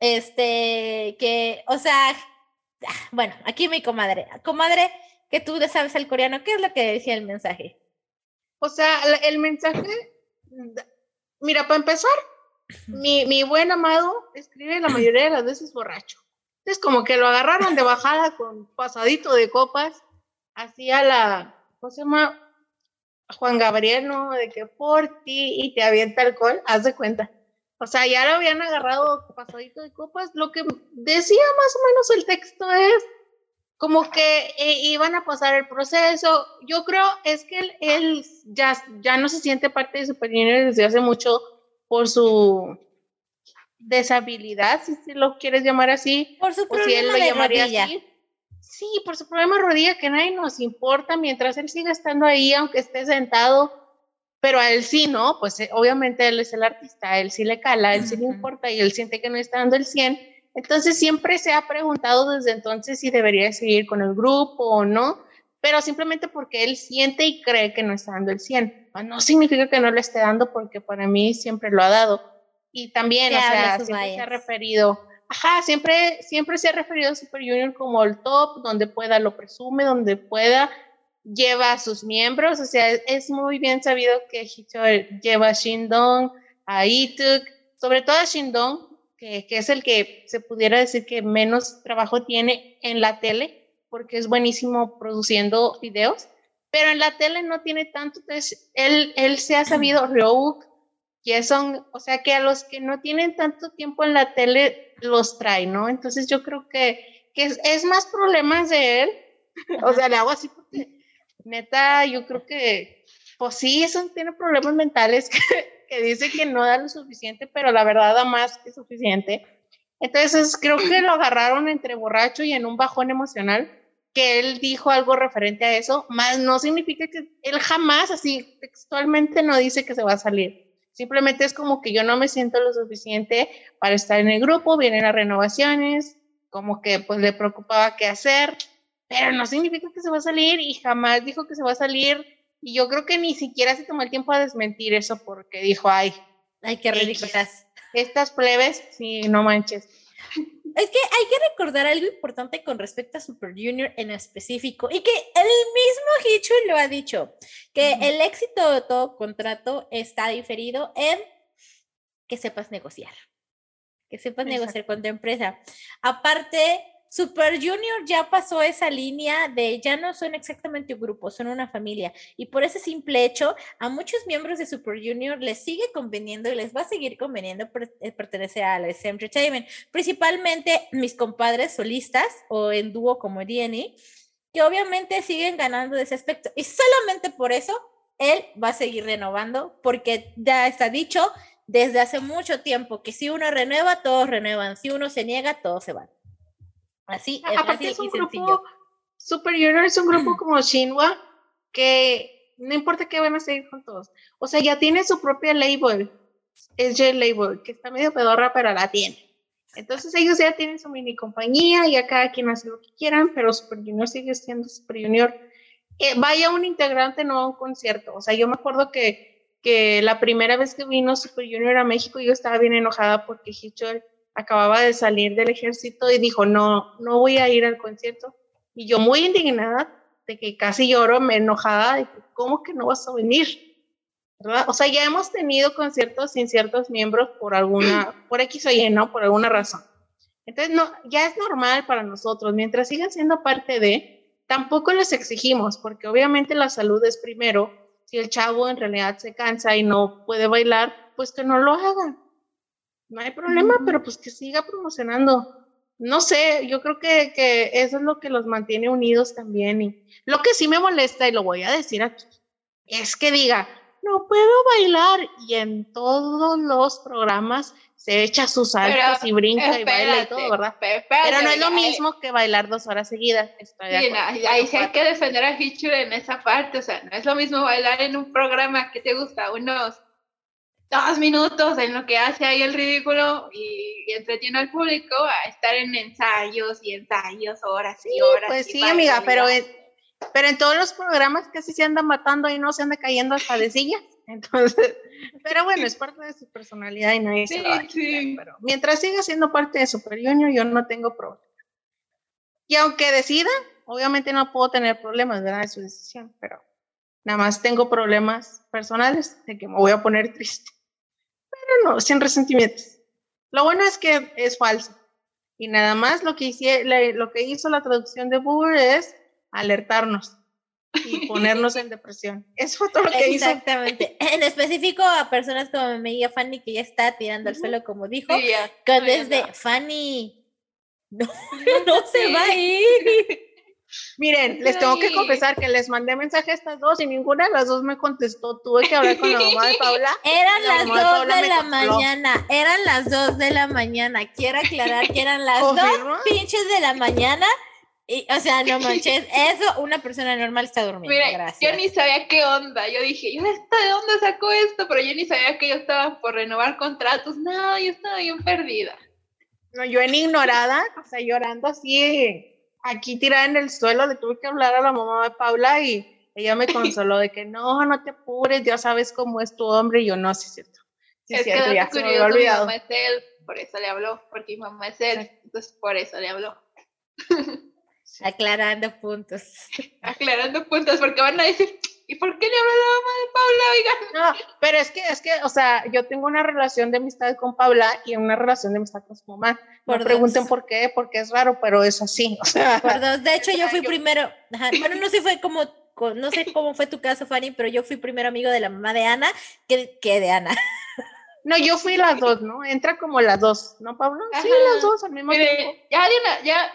Speaker 2: Este, que, o sea, ah, bueno, aquí mi comadre. Comadre, que tú sabes el coreano, ¿qué es lo que decía el mensaje?
Speaker 3: O sea, el mensaje, mira, para empezar, mi, mi buen amado escribe la mayoría de las veces borracho. Es como que lo agarraron de bajada con pasadito de copas, hacía la, ¿cómo se llama? Juan Gabriel, ¿no? De que por ti y te avienta alcohol, haz de cuenta. O sea, ya lo habían agarrado pasadito de copas. Lo que decía más o menos el texto es como que eh, iban a pasar el proceso. Yo creo es que él, ya, ya no se siente parte de Super Junior desde hace mucho por su deshabilidad, si, lo quieres llamar así.
Speaker 2: Por su
Speaker 3: o si él lo llamaría
Speaker 2: así.
Speaker 3: Sí, por su problema de rodilla que nadie nos importa mientras él siga estando ahí, aunque esté sentado, pero a él sí, ¿no? Pues eh, obviamente él es el artista, a él sí le cala, a él sí le importa y él siente que no está dando el 100. Entonces siempre se ha preguntado desde entonces si debería seguir con el grupo o no, pero simplemente porque él siente y cree que no está dando el 100. No significa que no le esté dando porque para mí siempre lo ha dado. Y también, o sea, siempre se ha referido, ajá, siempre, siempre se ha referido a Super Junior como el top, donde pueda lo presume, donde pueda lleva a sus miembros, o sea, es muy bien sabido que Hichol lleva a Shindong, a Ituk, sobre todo a Shindong, que, que, es el que se pudiera decir que menos trabajo tiene en la tele, porque es buenísimo produciendo videos, pero en la tele no tiene tanto, entonces él, él se ha sabido, Ryuk, son, o sea, que a los que no tienen tanto tiempo en la tele los trae, ¿no? Entonces yo creo que, que es, es más problemas de él, o sea, le hago así porque neta, yo creo que, pues sí, eso tiene problemas mentales que, dice que no da lo suficiente, pero la verdad da más que suficiente. Entonces, creo que lo agarraron entre borracho y en un bajón emocional, que él dijo algo referente a eso, más no significa que él jamás, así textualmente, no dice que se va a salir. Simplemente es como que yo no me siento lo suficiente para estar en el grupo, vienen las renovaciones, como que pues le preocupaba qué hacer, pero no significa que se va a salir y jamás dijo que se va a salir. Y yo creo que ni siquiera se tomó el tiempo a desmentir eso porque dijo, ay,
Speaker 2: ay, qué ridículas.
Speaker 3: Estas plebes, sí, no manches.
Speaker 2: Es que hay que recordar algo importante con respecto a Super Junior en específico y que el mismo Hichu lo ha dicho, que el éxito de todo contrato está diferido en que sepas negociar, que sepas negociar con tu empresa. Aparte, Super Junior ya pasó esa línea de ya no son exactamente un grupo, son una familia. Y por ese simple hecho, a muchos miembros de Super Junior les sigue conveniendo y les va a seguir conveniendo eh, pertenecer a la SM Entertainment. Principalmente mis compadres solistas o en dúo como DNA, que obviamente siguen ganando de ese aspecto. Y solamente por eso él va a seguir renovando, porque ya está dicho desde hace mucho tiempo que si uno renueva, todos renuevan. Si uno se niega, todos se van. Así es, Aparte es un grupo,
Speaker 3: Super Junior es un grupo como Shinwa que no importa que van a seguir juntos. O sea, ya tiene su propia label, es J-Label, que está medio pedorra, pero la tiene. Entonces ellos ya tienen su mini compañía, y a cada quien hace lo que quieran, pero Super Junior sigue siendo Super Junior. Eh, vaya un integrante no a un concierto. O sea, yo me acuerdo que, que la primera vez que vino Super Junior a México, yo estaba bien enojada porque Hichol acababa de salir del ejército y dijo, no, no voy a ir al concierto. Y yo muy indignada, de que casi lloro, me enojada, de ¿cómo que no vas a venir? ¿verdad? O sea, ya hemos tenido conciertos sin ciertos miembros por alguna, por X o Y, ¿no? Por alguna razón. Entonces, no, ya es normal para nosotros, mientras sigan siendo parte de, tampoco les exigimos, porque obviamente la salud es primero. Si el chavo en realidad se cansa y no puede bailar, pues que no lo hagan no hay problema, pero pues que siga promocionando. No sé, yo creo que, que, eso es lo que los mantiene unidos también. Y lo que sí me molesta, y lo voy a decir aquí, es que diga, no puedo bailar, y en todos los programas se echa sus saltos y brinca y baila y todo, ¿verdad? Pero, no es lo mismo que bailar dos horas seguidas.
Speaker 1: ahí sí hay que defender a Hichu en esa parte, o sea, no es lo mismo bailar en un programa que te gusta unos dos minutos en lo que hace ahí el ridículo y, entretiene al público a estar en ensayos y ensayos, horas y horas.
Speaker 3: Pues sí, amiga, pero, pero en todos los programas casi se anda matando y no se anda cayendo hasta de sillas. Entonces, pero bueno, es parte de su personalidad y nadie se lo sí. Pero mientras siga siendo parte de Super Junior, yo no tengo problema. Y aunque decida, obviamente no puedo tener problemas, ¿verdad? De su decisión, pero nada más tengo problemas personales de que me voy a poner triste no, sin resentimientos. Lo bueno es que es falso. Y nada más lo que, hice, lo que hizo la traducción de Burr es alertarnos y ponernos en depresión. Eso fue todo lo que
Speaker 2: hizo. Exactamente. En específico a personas como mi Fanny, que ya está tirando al suelo, como dijo, que desde Fanny, no, no se va a ir.
Speaker 3: Miren, les tengo que confesar que les mandé mensaje a estas dos y ninguna de las dos me contestó. Tuve que hablar con la mamá de Paula.
Speaker 2: Eran las dos de, la mañana. Eran las dos de la mañana. Quiero aclarar que eran las dos pinches de la mañana. o sea, no manches, eso una persona normal está durmiendo. Mira, Gracias.
Speaker 1: yo ni sabía qué onda. Yo dije, ¿yo de dónde sacó esto? Pero yo ni sabía que yo estaba por renovar contratos. No, yo estaba bien perdida.
Speaker 3: No, yo en ignorada, o sea, llorando así, aquí tirada en el suelo, le tuve que hablar a la mamá de Paula y ella me consoló de que no, no te apures, ya sabes cómo es tu hombre. Y yo, no, sí es cierto. Sí es cierto, ya se me había olvidado.
Speaker 1: Mi mamá es él, por eso le habló, porque mi mamá es él, entonces por eso le habló.
Speaker 2: Aclarando puntos.
Speaker 1: Aclarando puntos, porque van a decir, ¿y por qué le habló la mamá de Paula? Oigan.
Speaker 3: No, pero es que, es que, o sea, yo tengo una relación de amistad con Paula y una relación de amistad con su mamá. Por no pregunten por qué, porque es raro, pero es así. O sea,
Speaker 2: por dos. De hecho, yo fui primero, bueno, no sé fue como, no sé cómo fue tu caso, Fanny, pero yo fui primero amigo de la mamá de Ana que, que de Ana.
Speaker 3: No, yo fui las dos, ¿no? Entra como las dos, ¿no, Pablo? Sí, las dos al mismo tiempo.
Speaker 1: Ya, Diana, ya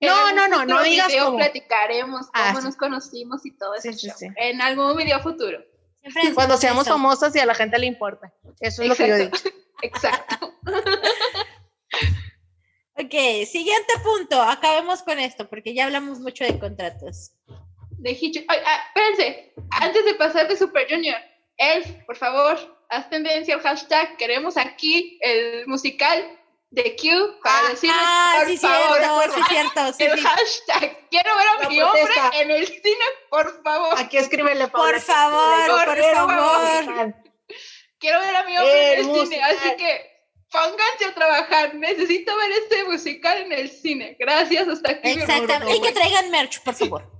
Speaker 3: no, no, no, no digas
Speaker 1: cómo. platicaremos ah, cómo nos conocimos y todo eso. En algún video futuro.
Speaker 3: Cuando seamos famosas y a la gente le importa. Eso es lo que yo digo.
Speaker 1: Exacto.
Speaker 2: ok, siguiente punto. Acabemos con esto porque ya hablamos mucho de contratos.
Speaker 1: De Hichu. Ah, espérense, antes de pasar de Super Junior, Elf, por favor, haz tendencia al hashtag. Queremos aquí el musical de Q para ah, decirles,
Speaker 2: ah, por sí, favor, cierto, sí, cierto, sí,
Speaker 1: el hashtag, quiero ver a mi hombre en el cine, por favor.
Speaker 3: Aquí escríbele,
Speaker 2: Por favor, por, favor.
Speaker 1: Quiero ver a mi hombre en el cine, así que pónganse a trabajar. Necesito ver este musical en el cine. Gracias, hasta aquí.
Speaker 2: Exactamente. Y que traigan merch, por favor.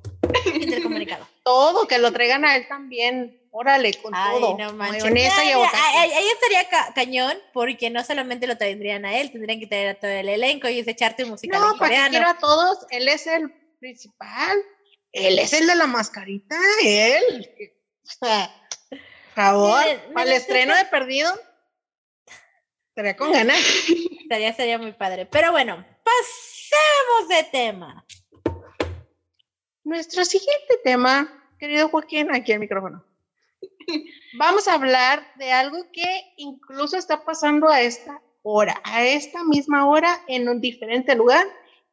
Speaker 2: Intercomunicado.
Speaker 3: Todo, que lo traigan a él también. Órale, con todo. No Mayonesa y
Speaker 2: ahí, ahí, estaría cañón, porque no solamente lo tendrían a él, tendrían que traer a todo el elenco y echarte un musical no, en coreano.
Speaker 3: quiero a todos, él es el principal, él es el de la mascarita, él. O sea, por favor, para el estreno de Perdido, estaría con ganas.
Speaker 2: Estaría, sería muy padre. Pero bueno, pasemos de tema.
Speaker 3: Nuestro siguiente tema, querido Joaquín, aquí el micrófono. Vamos a hablar de algo que incluso está pasando a esta hora, a esta misma hora en un diferente lugar,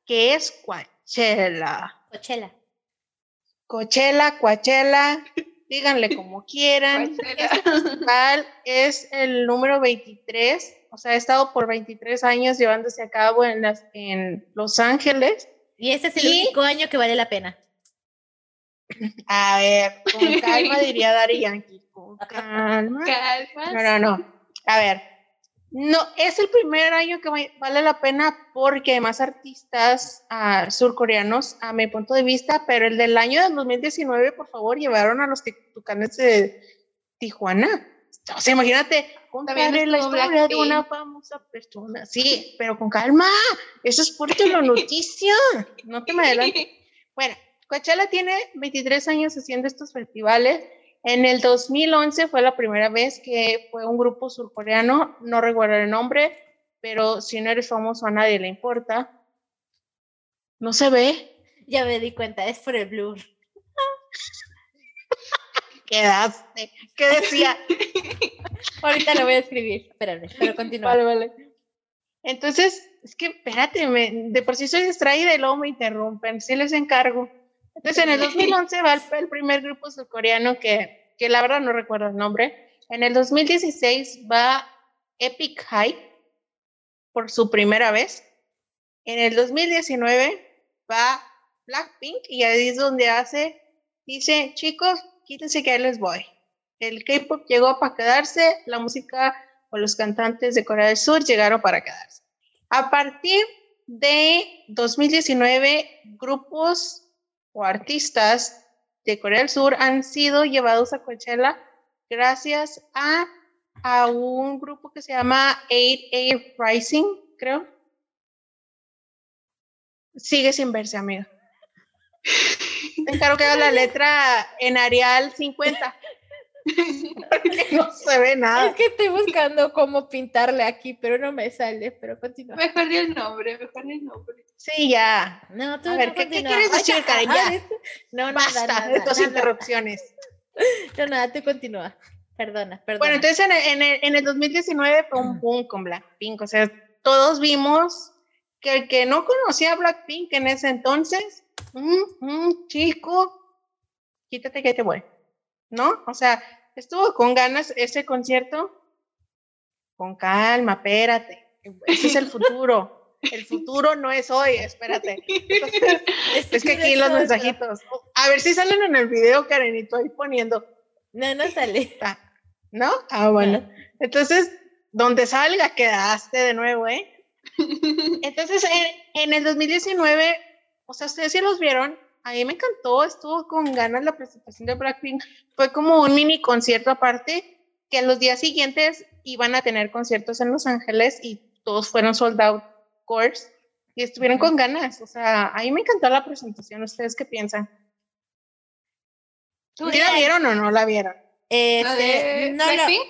Speaker 3: que es Coachella.
Speaker 2: Coachella.
Speaker 3: Coachella, Coachella, díganle como quieran. Este festival es el número 23, o sea, ha estado por 23 años llevándose a cabo en, las, en Los Ángeles.
Speaker 2: Y este es el único año que vale la pena.
Speaker 3: A ver, con calma diría Dari Yankee. Con calma. No, no, no. A ver, no, es el primer año que vale la pena porque hay más artistas uh, surcoreanos, a mi punto de vista, pero el del año del 2019, por favor, llevaron a los tucanes de Tijuana. O sea, imagínate contar la historia de una famosa persona. Sí, pero con calma. Eso es por la noticia. No te me adelantes. Bueno, Coachella tiene 23 años haciendo estos festivales. En el 2011 fue la primera vez que fue un grupo surcoreano, no recuerdo el nombre, pero si no eres famoso a nadie le importa. No se ve.
Speaker 2: Ya me di cuenta, es por el blur.
Speaker 3: Quedaste. ¿Qué decía?
Speaker 2: Ahorita lo voy a escribir. Espérame, pero continúa.
Speaker 3: Vale, vale. Entonces, es que espérate, de por sí soy distraída y luego me interrumpen. Sí les encargo. Entonces, en el 2011 va el, primer grupo surcoreano que, que la verdad no recuerdo el nombre. En el 2016 va Epic High por su primera vez. En el 2019 va Blackpink y ahí es donde hace, dice, chicos, quítense que ahí les voy. El K-pop llegó para quedarse, la música o los cantantes de Corea del Sur llegaron para quedarse. A partir de 2019, grupos o artistas de Corea del Sur han sido llevados a Coachella gracias a, a un grupo que se llama 8A Rising, creo. Sigue sin verse, amiga. Te que haga la letra en Arial 50. No se ve nada.
Speaker 2: Es que estoy buscando cómo pintarle aquí, pero no me sale, pero continúa.
Speaker 1: Mejor di el nombre, mejor di el nombre.
Speaker 3: Sí, ya.
Speaker 2: No, tú
Speaker 3: A ver, ¿qué, ¿qué, quieres decir, Karen? Ya. No, Basta nada, de tus interrupciones.
Speaker 2: No, nada, tú continúa. Perdona, perdona.
Speaker 3: Bueno, entonces en el, en el, en el 2019 fue un boom con Blackpink. O sea, todos vimos que el que no conocía a Blackpink en ese entonces mm, chico, quítate que te voy. ¿No? O sea, estuvo con ganas ese concierto. Con calma, espérate. Ese es el futuro. El futuro no es hoy, espérate. es que aquí los mensajitos. A ver si salen en el video, Karenito, ahí poniendo.
Speaker 2: No, no sale.
Speaker 3: Ah, ¿No? Ah, bueno. Entonces, donde salga, quedaste de nuevo, ¿eh? Entonces, en, en el 2019, o sea, ustedes sí los vieron, a mí me encantó, estuvo con ganas la presentación de Blackpink. Fue como un mini concierto aparte, que los días siguientes iban a tener conciertos en Los Ángeles y todos fueron sold out course y estuvieron con ganas. O sea, a mí me encantó la presentación. ¿Ustedes qué piensan? ¿Sí la vieron o no la vieron?
Speaker 2: Este,
Speaker 1: ¿La de Blackpink?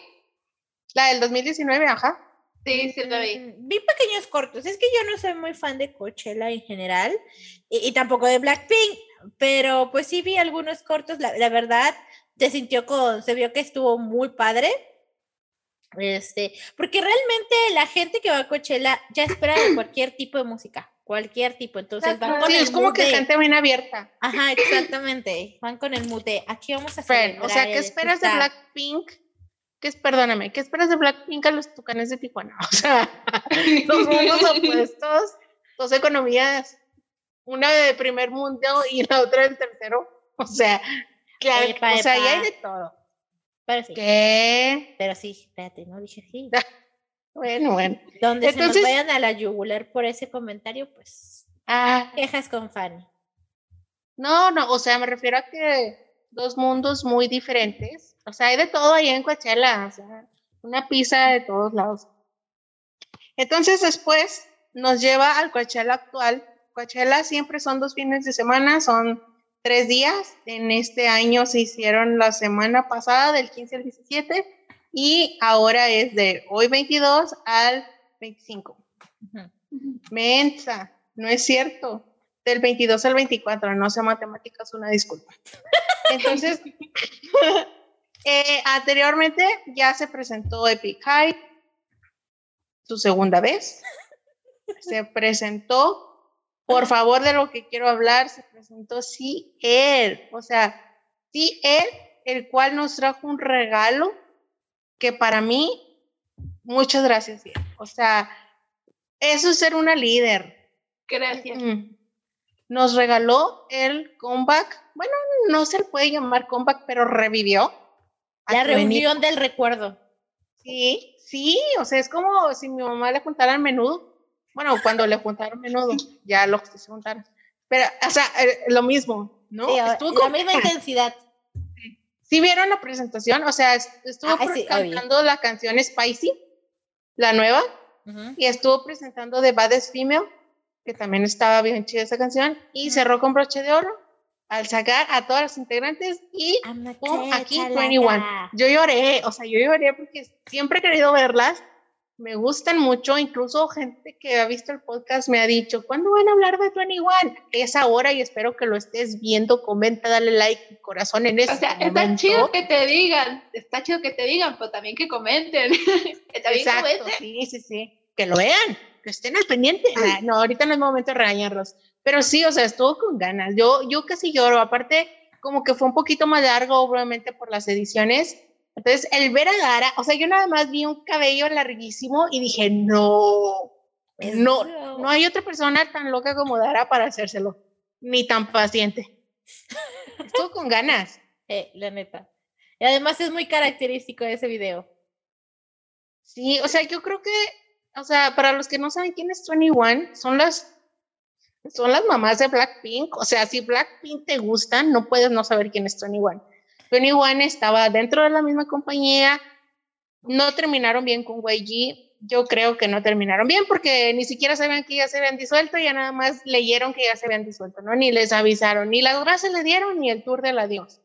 Speaker 3: La del 2019, ajá.
Speaker 1: Sí, sí la vi.
Speaker 2: Mm, Vi pequeños cortos. Es que yo no soy muy fan de Coachella en general y, y tampoco de Blackpink, pero pues sí vi algunos cortos. La, la verdad, se sintió con, se vio que estuvo muy padre. Este, porque realmente la gente que va a Coachella ya espera de cualquier tipo de música, cualquier tipo. Entonces van con
Speaker 3: Sí,
Speaker 2: el
Speaker 3: es como
Speaker 2: mood
Speaker 3: que gente bien abierta.
Speaker 2: Ajá, exactamente. Van con el mute. Aquí vamos a
Speaker 3: Fren, o sea, ¿qué esperas de. Blackpink? ¿Qué es, perdóname, ¿qué esperas de Blackpink a los tucanes de Tijuana? O sea, dos mundos opuestos, dos economías, una de primer mundo y la otra del tercero. O sea, claro,
Speaker 2: Epa,
Speaker 3: o sea, ahí hay de todo.
Speaker 2: Pero sí,
Speaker 3: ¿Qué?
Speaker 2: pero sí, espérate, no dije sí.
Speaker 3: Bueno, bueno.
Speaker 2: Donde se
Speaker 3: Entonces-
Speaker 2: nos vayan a la yugular por ese comentario, pues
Speaker 3: Ah,
Speaker 2: quejas con Fanny.
Speaker 3: no, no, o sea, me refiero a que dos mundos muy diferentes. O sea, hay de todo ahí en Coachella, o sea, una pizza de todos lados. Entonces después nos lleva al Coachella actual. Coachella siempre son dos fines de semana, son tres días. En este año se hicieron la semana pasada, del 15 al 17, y ahora es de hoy 22 al 25.
Speaker 2: Ujú.
Speaker 3: Mensa, no es cierto. Del 22 al 24, no sé matemáticas, una disculpa. Entonces, eh, anteriormente ya se presentó Epic High, su segunda vez. Se presentó, por favor, de lo que quiero hablar, se presentó sí él, o sea, sí él, el cual nos trajo un regalo que para mí, muchas gracias. O sea, eso es ser una líder.
Speaker 1: Gracias.
Speaker 3: Mm. Nos regaló el comeback. Bueno, no se le puede llamar comeback, pero revivió.
Speaker 2: La
Speaker 3: 20.
Speaker 2: reunión del recuerdo.
Speaker 3: Sí, sí, o sea, es como si mi mamá le juntaran menudo. Bueno, cuando le juntaron menudo, ya lo se juntaron. Pero, o sea, eh, lo mismo, ¿no?
Speaker 2: Sí,
Speaker 3: Estuvo
Speaker 2: la misma intensidad.
Speaker 3: ¿Sí vieron la presentación? O sea, es- estuvo
Speaker 2: Ah, sí, obvio.
Speaker 3: cantando la canción Spicy, la nueva,
Speaker 2: Ujú.
Speaker 3: y estuvo presentando The Baddest Female, que también estaba bien chida esa canción, y cerró con broche de oro al sacar a todas las integrantes y pum, aquí
Speaker 2: chachalaca.
Speaker 3: 21. Yo lloré, o sea, yo lloré porque siempre he querido verlas, me gustan mucho, incluso gente que ha visto el podcast me ha dicho, ¿cuándo van a hablar de 21? Es ahora y espero que lo estés viendo, comenta, dale like y corazón en este
Speaker 1: O sea, está
Speaker 3: momento.
Speaker 1: chido que te digan, está chido que te digan, pero también que comenten.
Speaker 3: Exacto, sí, sí, sí. Que lo vean, que estén al pendiente. Ah, no, ahorita no es momento de regañarlos. Pero sí, o sea, estuvo con ganas. Yo, yo casi lloro. Aparte, como que fue un poquito más largo, obviamente, por las ediciones. Entonces, el ver a Dara, o sea, yo nada más vi un cabello larguísimo y dije, no, no, no hay otra persona tan loca como Dara para hacérselo, ni tan paciente. Estuvo con ganas.
Speaker 2: Eh, la neta. Y además es muy característico de ese video.
Speaker 3: Sí, o sea, yo creo que, o sea, para los que no saben quién es 21, son las son las mamás de Blackpink. O sea, si Blackpink te gustan, no puedes no saber quién es 21. 21 estaba dentro de la misma compañía, no terminaron bien con YG. Yo creo que no terminaron bien porque ni siquiera sabían que ya se habían disuelto, ya nada más leyeron que ya se habían disuelto, ¿no? Ni les avisaron, ni las gracias le dieron, ni el tour del adiós.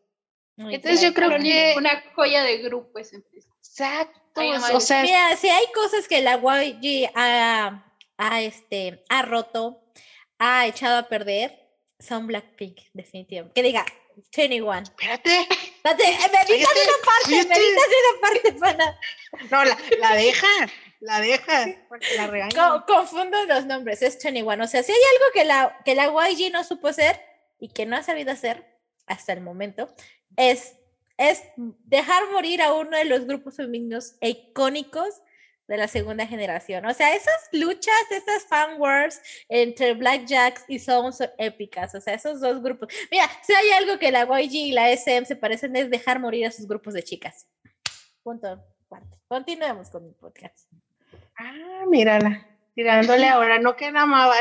Speaker 2: Muy
Speaker 3: Entonces yo creo que-
Speaker 1: Una joya de grupo esa empresa.
Speaker 3: Exacto, O sea,
Speaker 2: Mira, si hay cosas que la YG ha, ha, este, ha roto, ha echado a perder, son Blackpink, definitivamente. Que diga, 21.
Speaker 3: espérate.
Speaker 2: Date, eh, me
Speaker 3: Cállate,
Speaker 2: una parte, me evitas una parte, pana.
Speaker 3: No, la, la deja, la deja, porque la regañan.
Speaker 2: Co- confundo los nombres, es 21. O sea, si hay algo que la, que la YG no supo hacer, y que no ha sabido hacer hasta el momento es, es dejar morir a uno de los grupos femeninos icónicos de la segunda generación. O sea, esas luchas, esas fan wars entre Blackjacks y Sound son épicas. O sea, esos dos grupos. Mira, si hay algo que la YG y la SM se parecen es dejar morir a sus grupos de chicas. Punto. Continuemos con mi podcast.
Speaker 3: Ah, mírala. Tirándole ahora, no queda más.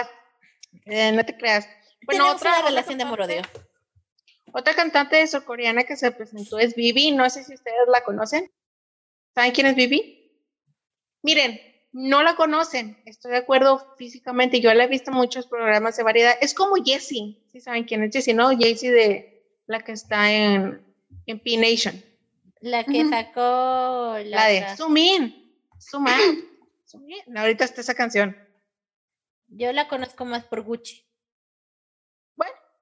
Speaker 3: Eh, no te creas.
Speaker 2: Bueno, otra relación de amor
Speaker 3: Otra cantante de surcoreana que se presentó es Vivi. No sé si ustedes la conocen. ¿Saben quién es Vivi? Miren, no la conocen, estoy de acuerdo físicamente, yo la he visto en muchos programas de variedad. Es como Jessie, si saben quién es Jessie, ¿no? Jessie de la que está en, en P-Nation.
Speaker 2: La que sacó
Speaker 3: la, de Sumin. Sumin. Sumin. Ahorita está esa canción.
Speaker 2: Yo la conozco más por Gucci.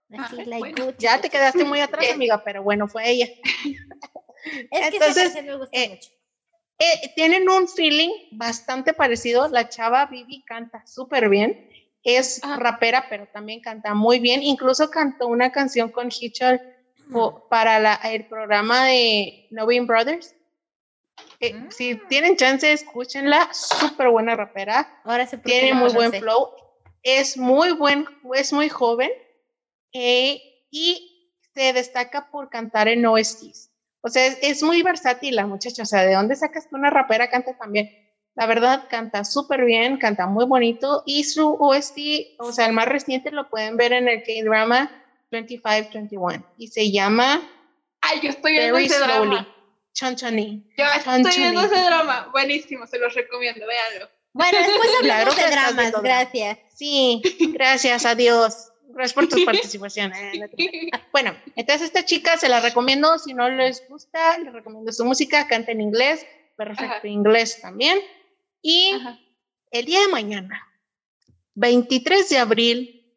Speaker 3: Bueno, ya te quedaste muy atrás, amiga, pero bueno, fue ella.
Speaker 2: Es que Entonces, me gusta eh, mucho.
Speaker 3: Eh, tienen un feeling bastante parecido. La chava Vivi canta súper bien. Es rapera, pero también canta muy bien. Incluso cantó una canción con Hitchell para la, el programa de Novin Brothers. Eh, si mm. tienen chance, escúchenla. Súper buena rapera.
Speaker 2: Ahora se
Speaker 3: Tiene muy buen flow. Es muy buen, es muy joven. Eh, y se destaca por cantar en OSTs. O sea, es, muy versátil la muchacha. O sea, ¿de dónde sacas que una rapera canta también? La verdad, canta súper bien, canta muy bonito. Y su OST, o sea, el más reciente lo pueden ver en el K-drama 2521. Y se llama.
Speaker 1: Ay, yo estoy viendo ese drama.
Speaker 3: Chonchoni.
Speaker 1: Yo estoy viendo ese drama. Buenísimo, se los recomiendo, véanlo.
Speaker 2: Bueno, después hablamos de dramas, gracias.
Speaker 3: Sí, gracias a Dios. Gracias por tu participación. bueno, entonces esta chica se la recomiendo. Si no les gusta, les recomiendo su música. Canta en inglés, perfecto inglés también. Y el día de mañana, 23 de abril,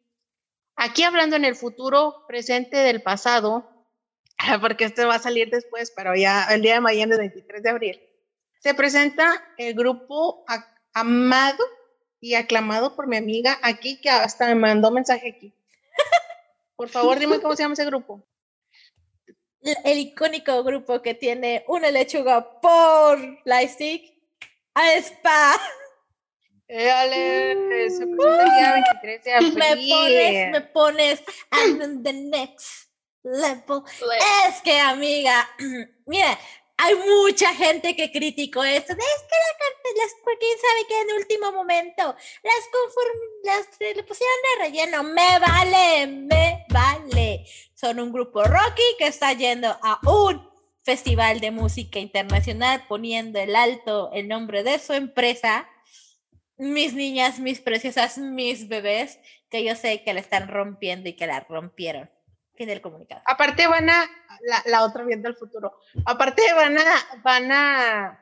Speaker 3: aquí hablando en el futuro, presente del pasado, porque esto va a salir después, pero ya el día de mañana es 23 de abril, se presenta el grupo amado y aclamado por mi amiga aquí, que hasta me mandó mensaje aquí. Por favor, dime cómo se llama ese grupo.
Speaker 2: El icónico grupo que tiene una lechuga por stick a spa.
Speaker 3: Dale, se presenta el día 23 de abril.
Speaker 2: Me pones, me pones, and the next level. Es que, amiga, mira, hay mucha gente que criticó esto. Es que la las, quién sabe que en último momento las las le pusieron de relleno. Me vale, me vale. Son un grupo rocky que está yendo a un festival de música internacional poniendo el alto el nombre de su empresa. Mis niñas, mis preciosas, mis bebés, que yo sé que la están rompiendo y que la rompieron del comunicado.
Speaker 3: Aparte van a, la, otra viendo el futuro, aparte van a, van a,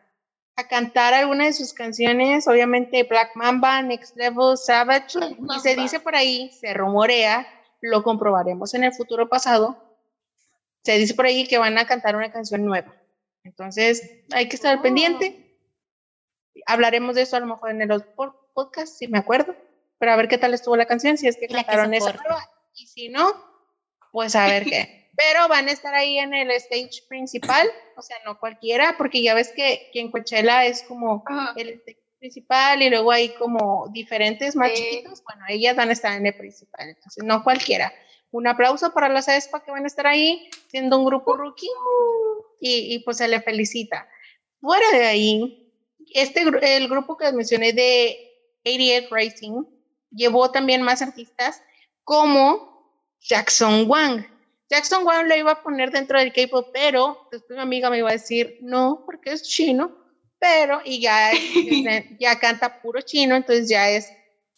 Speaker 3: a cantar algunas de sus canciones, obviamente Black Mamba, Next Level, Savage, y se dice por ahí, se rumorea, lo comprobaremos en el futuro pasado, se dice por ahí que van a cantar una canción nueva. Entonces, hay que estar pendiente. Hablaremos de eso a lo mejor en el podcast, si me acuerdo, pero a ver qué tal estuvo la canción, si es que cantaron esa nueva. Y si no, pues a ver qué. Pero van a estar ahí en el stage principal, o sea, no cualquiera, porque ya ves que, en Coachella es como el stage principal y luego hay como diferentes más chiquitos. Bueno, ellas van a estar en el principal, entonces no cualquiera. Un aplauso para las ESPA que van a estar ahí, siendo un grupo rookie, y, y pues se le felicita. Fuera de ahí, este, el grupo que mencioné de 88 Racing llevó también más artistas como Jackson Wang. Jackson Wang lo iba a poner dentro del K-pop, pero después mi amiga me iba a decir, no, porque es chino, pero, y ya, ya canta puro chino, entonces ya es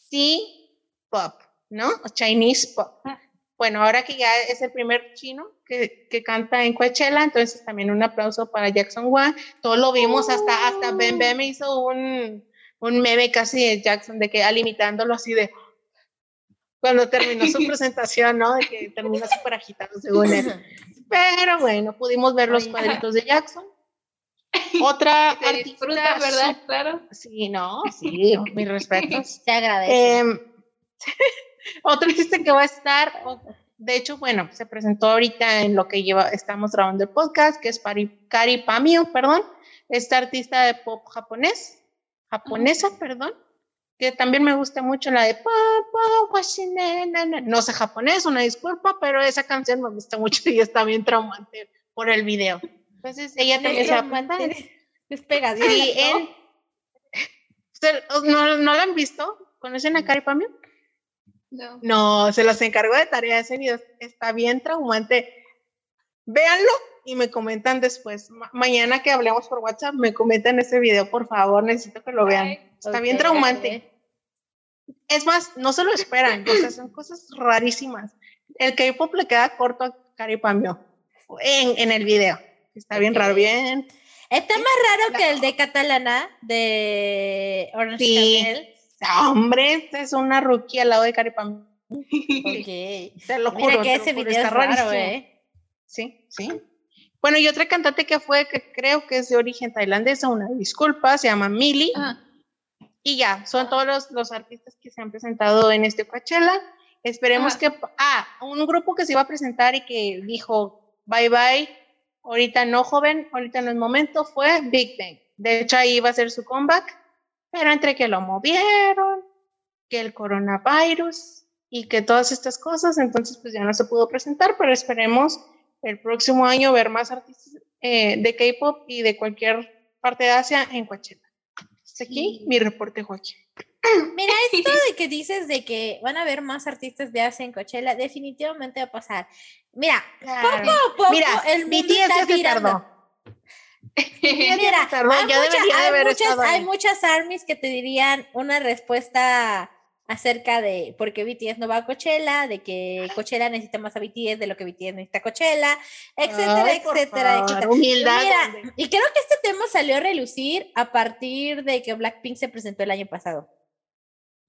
Speaker 3: C-pop, ¿no? O Chinese pop. Ah. Bueno, ahora que ya es el primer chino que, que, canta en Coachella, entonces también un aplauso para Jackson Wang. Todos lo vimos, hasta, hasta Ben Ben me hizo un, un meme casi de Jackson, de que limitándolo así de, cuando terminó su presentación, ¿no? De que terminó súper agitado, según él. Pero bueno, pudimos ver los cuadritos de Jackson. Otra
Speaker 1: artista, ¿verdad? Claro.
Speaker 3: Sí, no, sí, mis respetos.
Speaker 2: Se agradece. Eh,
Speaker 3: otro artista que va a estar, De hecho, bueno, se presentó ahorita en lo que lleva, estamos grabando el podcast, que es Pari, Kari Pamio, perdón, esta artista de pop japonés, japonesa, perdón, que también me gusta mucho la de no sé japonés, una disculpa, pero esa canción me gusta mucho y está bien traumante por el video. Entonces ella también se va a
Speaker 2: Es pegadita. Sí,
Speaker 3: ¿no? ¿No, ¿No la han visto? ¿Conocen a Kari Pamio? No. No, se los encargo de tarea ese video. Está bien traumante. Véanlo y me comentan después. mañana que hablemos por WhatsApp, me comentan ese video, por favor. Necesito que lo vean. Está bien traumante. Es más, no se lo esperan. o sea, son cosas rarísimas. El K-pop le queda corto a Cari Pamio en, en el video. Está bien raro, bien.
Speaker 2: Está más raro que el de Catalana de Orange sí.
Speaker 3: Hombre, esta es una rookie al lado de Caripam.
Speaker 2: Okay. Te lo juro. Mira que ese video está raro, ¿eh?
Speaker 3: Sí, sí. Bueno, y otra cantante que fue, que creo que es de origen tailandesa, una disculpa, se llama Millie. Ah. Y ya, son todos los, los, artistas que se han presentado en este Coachella. Esperemos que, ah, un grupo que se iba a presentar y que dijo, bye bye, ahorita no joven, ahorita no es momento, fue Big Bang. De hecho, ahí va a ser su comeback pero entre que lo movieron, que el coronavirus y que todas estas cosas, entonces pues ya no se pudo presentar, pero esperemos el próximo año ver más artistas eh, de K-pop y de cualquier parte de Asia en Coachella. Hasta aquí mi reporte, Joaquín.
Speaker 2: Mira, esto de que dices de que van a haber más artistas de Asia en Coachella, definitivamente va a pasar. Mira, poco a poco Mira, el mundo está virando. Mira, hay, muchas, armies que te dirían una respuesta acerca de por qué BTS no va a Coachella, de que Coachella necesita más a BTS de lo que BTS necesita Coachella, etcétera, etcétera, Mira, y creo que este tema salió a relucir a partir de que Blackpink se presentó el año pasado.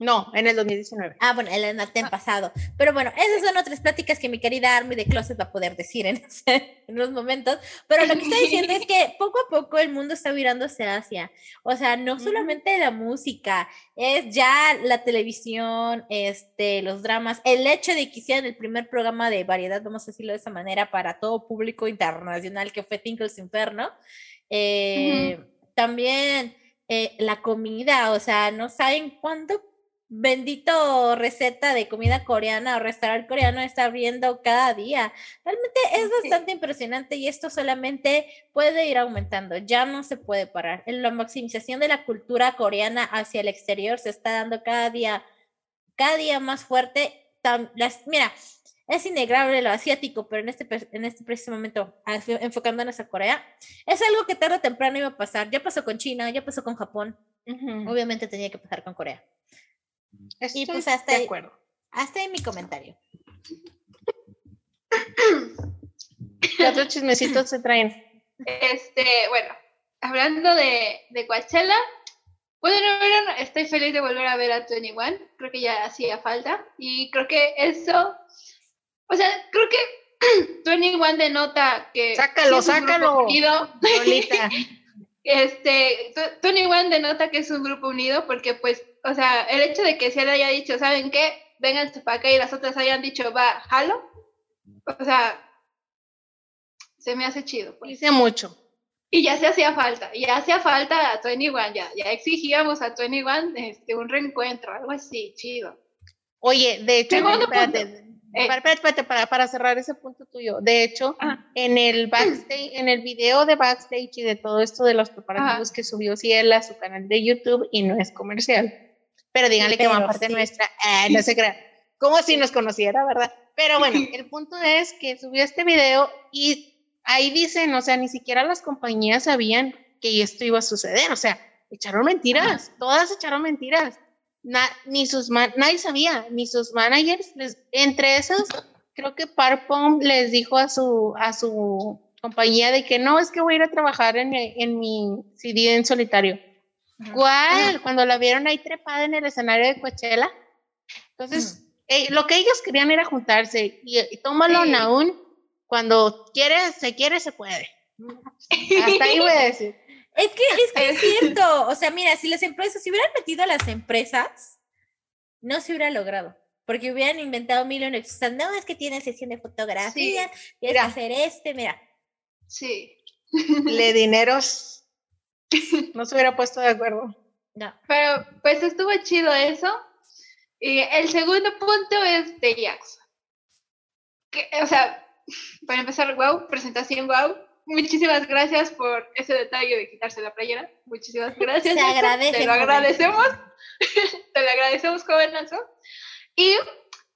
Speaker 3: No, en el 2019. Ah,
Speaker 2: bueno, el año pasado. Pero bueno, esas son otras pláticas que mi querida Army de Closet va a poder decir en, en unos momentos. Pero lo que está diciendo es que poco a poco el mundo está virando hacia. O sea, no solamente la música, es ya la televisión, este, los dramas. El hecho de que hicieran el primer programa de variedad, vamos a decirlo de esa manera, para todo público internacional que fue Tinkles Inferno. Eh, también eh, la comida, o sea, no saben cuánto bendito receta de comida coreana o restaurante coreano está abriendo cada día. Realmente es bastante impresionante y esto solamente puede ir aumentando, ya no se puede parar. La maximización de la cultura coreana hacia el exterior se está dando cada día, cada día más fuerte. Las, mira, es innegable lo asiático, pero en este, en este preciso momento, enfocándonos a Corea, es algo que tarde o temprano iba a pasar. Ya pasó con China, ya pasó con Japón. Obviamente tenía que pasar con Corea y pues hasta ahí, hasta ahí mi comentario.
Speaker 3: ¿Qué otros chismecitos se traen?
Speaker 1: Este, bueno, hablando de, de Coachella, bueno, estoy feliz de volver a ver a 21, creo que ya hacía falta y creo que eso, o sea, creo que 21 denota que...
Speaker 3: Sácalo, sácalo.
Speaker 1: este, 21 denota que es un grupo unido porque pues o sea, el hecho de que se le haya dicho, ¿saben qué? Vengan para acá y las otras hayan dicho, va, jalo. O sea, se me hace chido.
Speaker 3: Pues. Dice mucho.
Speaker 1: Y ya se hacía falta, ya hacía falta a 21, ya, ya exigíamos a 21 este, un reencuentro, algo así, chido.
Speaker 3: Oye, de hecho, espérate, eh. espérate, para, para, cerrar ese punto tuyo. De hecho, en el backstage, en el video de backstage y de todo esto de los preparativos que subió Ciela a su canal de YouTube y no es comercial, pero díganle que va parte nuestra, eh, no se crea, como si nos conociera, ¿verdad? Pero bueno, el punto es que subió este video y ahí dicen, o sea, ni siquiera las compañías sabían que esto iba a suceder, o sea, echaron mentiras, todas echaron mentiras. ni sus nadie sabía, ni sus managers, entre esos, creo que Parpom les dijo a su, a su compañía de que no, es que voy a ir a trabajar en, en mi CD en solitario. ¿Cuál? Cuando la vieron ahí trepada en el escenario de Coachella. Entonces, eh, lo que ellos querían era juntarse y, tómalo aún. Cuando quiere, se quiere, se puede. Hasta ahí voy a decir.
Speaker 2: Es que, es que es cierto. O sea, mira, si las empresas, si hubieran metido a las empresas, no se hubiera logrado. porque hubieran inventado mil y excusas. No, es que tiene sesión de fotografía, tienes que hacer este, mira.
Speaker 1: Sí.
Speaker 3: Le dineros. No se hubiera puesto de acuerdo.
Speaker 1: No. Pero pues estuvo chido eso. Y el segundo punto es de Jackson. Que, o sea, para empezar, wow, presentación wow. Muchísimas gracias por ese detalle de quitarse la playera. Muchísimas gracias.
Speaker 2: Te agradece.
Speaker 1: Te lo agradecemos. Te lo agradecemos, jovenazo. Y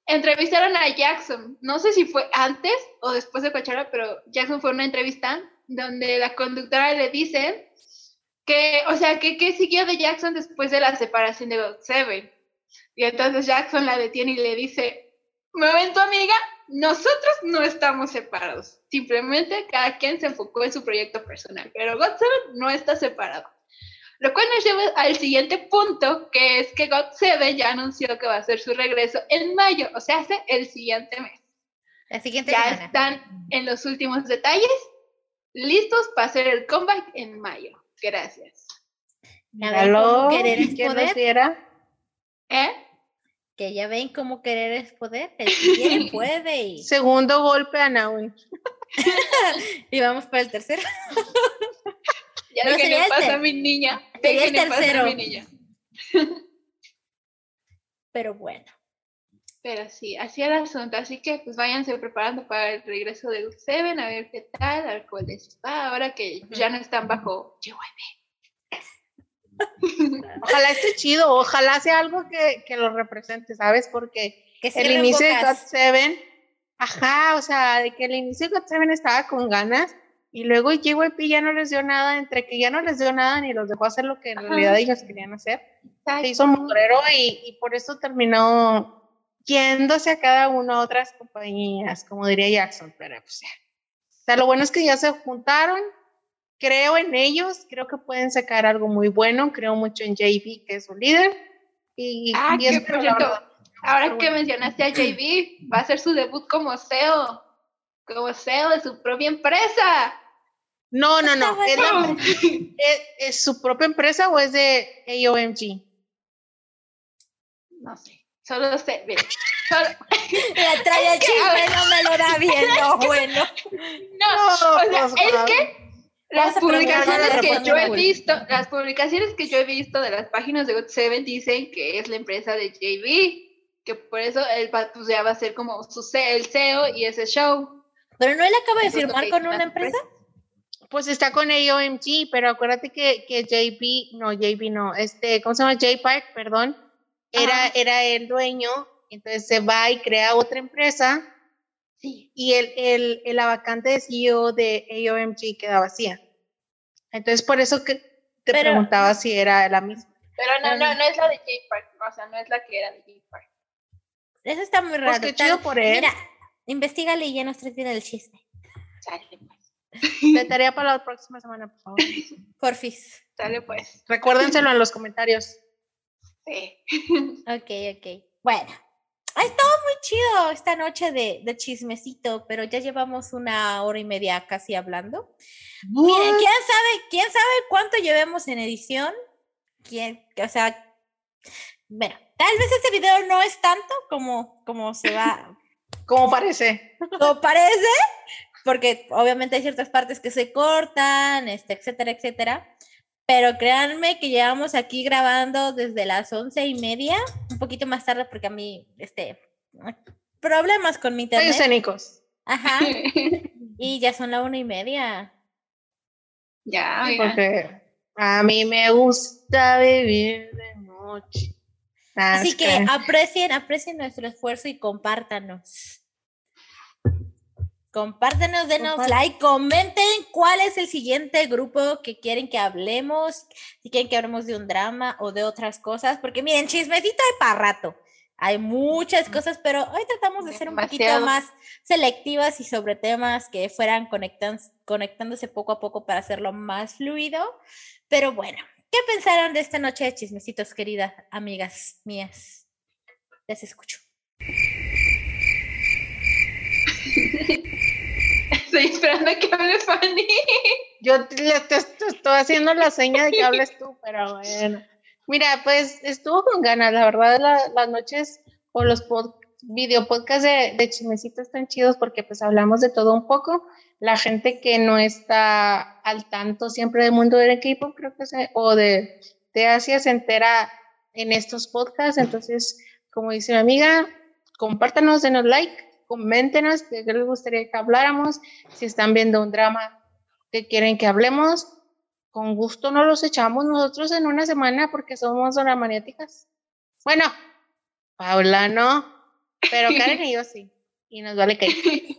Speaker 1: entrevistaron a Jackson. No sé si fue antes o después de Coachella, pero Jackson fue una entrevista donde la conductora le dice que, o sea, que qué siguió de Jackson después de la separación de God Seven. Y entonces Jackson la detiene y le dice, momento amiga, nosotros no estamos separados. Simplemente cada quien se enfocó en su proyecto personal, pero God Seven no está separado. Lo cual nos lleva al siguiente punto, que es que God Seven ya anunció que va a hacer su regreso en mayo, o sea, hace el siguiente mes.
Speaker 2: La siguiente
Speaker 1: ya están en los últimos detalles, listos para hacer el comeback en mayo. Gracias.
Speaker 2: ¿Aló? ¿Querer es poder?
Speaker 1: ¿Eh?
Speaker 2: Que ya ven cómo querer es poder. El que puede.
Speaker 3: Segundo golpe a Naui.
Speaker 2: y vamos para el tercero.
Speaker 1: ya no, que le pasa a mi niña.
Speaker 2: Sería el tercero. Mi niña. Pero bueno.
Speaker 1: Pero sí, así era el asunto. Así que pues váyanse preparando para el regreso de Seven, a ver qué tal, a ver cuál les va, ahora que ya no están bajo
Speaker 3: Ojalá esté chido, ojalá sea algo que, que lo represente, ¿sabes? Porque el inicio de God Seven, ajá, o sea, de que el inicio de God Seven estaba con ganas y luego JYP ya no les dio nada, entre que ya no les dio nada ni los dejó hacer lo que en realidad ellos querían hacer. Se hizo motorero y, y por eso terminó yéndose a cada una a otras compañías, como diría Jackson, pero pues ya. O sea, lo bueno es que ya se juntaron, creo en ellos, creo que pueden sacar algo muy bueno, creo mucho en JB, que es su líder. Y,
Speaker 1: ah, y ahora que mencionaste a JB, va a hacer su debut como CEO, como CEO de su propia empresa.
Speaker 3: No, no, no. ¿Es, su propia empresa o es de AOMG?
Speaker 1: No sé. Solo sé, mira, solo...
Speaker 2: La trae el chisme, no me lo da bien, no, bueno.
Speaker 1: No, o sea, es que las publicaciones que yo he visto, las publicaciones que yo he visto de las páginas de God 7 dicen que es la empresa de JB, que por eso él pues, ya va a ser como su el CEO y ese show.
Speaker 2: Pero no él acaba de firmar con una empresa.
Speaker 3: Pues está con AOMG, pero acuérdate que, que JB, no, JB no, este, ¿cómo se llama? J-Park, perdón, era, era el dueño, entonces se va y crea otra empresa sí. y el, el, el, la vacante de CEO de AOMG queda vacía. Entonces por eso que te preguntaba si era la misma.
Speaker 1: Pero no, no, no es la de J-Park, o sea, no es la que era de J-Park.
Speaker 2: Eso está muy raro.
Speaker 3: Pues qué chido por él.
Speaker 2: Mira, investigale y ya nos trae el chisme.
Speaker 1: Sale pues.
Speaker 3: De tarea para la próxima semana, por favor.
Speaker 2: Porfis.
Speaker 1: Sale pues.
Speaker 3: Recuérdenselo en los comentarios.
Speaker 1: Sí.
Speaker 2: Ok, ok. Bueno, ha estado muy chido esta noche de, de, chismecito, pero ya llevamos una hora y media casi hablando. Miren, ¿quién sabe, quién sabe cuánto llevemos en edición? ¿Quién, o sea, bueno, tal vez este video no es tanto como, como se va.
Speaker 3: como parece.
Speaker 2: Como parece, porque obviamente hay ciertas partes que se cortan, este, etcétera, etcétera. Pero créanme que llevamos aquí grabando desde las once y media, un poquito más tarde porque a mí, este, problemas con mi internet.
Speaker 3: escénicos.
Speaker 2: Ajá. y ya son la una y media.
Speaker 1: Ya,
Speaker 3: porque a mí me gusta vivir de noche.
Speaker 2: Así que aprecien, aprecien nuestro esfuerzo y compártanos. Compártenos, denos like, comenten cuál es el siguiente grupo que quieren que hablemos, si quieren que hablemos de un drama o de otras cosas, porque miren, chismecito hay para rato. Hay muchas cosas, pero hoy tratamos de ser un poquito más selectivas y sobre temas que fueran conectándose poco a poco para hacerlo más fluido. Pero bueno, ¿qué pensaron de esta noche de chismecitos, queridas amigas mías? Les escucho.
Speaker 1: Estoy esperando que hable Fanny.
Speaker 3: Yo te, estoy haciendo la seña de que hables tú, pero bueno. Mira, pues estuvo con ganas, la verdad, las noches o los video podcasts de, de chismecitos chidos porque pues hablamos de todo un poco. La gente que no está al tanto siempre del mundo del equipo, creo que se, o de, de Asia se entera en estos podcasts. Entonces, como dice mi amiga, compártanos, denos like, coméntenos de qué les gustaría que habláramos. Si están viendo un drama que quieren que hablemos, con gusto no los echamos nosotros en una semana porque somos maniáticas. Bueno, Paula no, pero Karen y yo sí. Y nos vale que.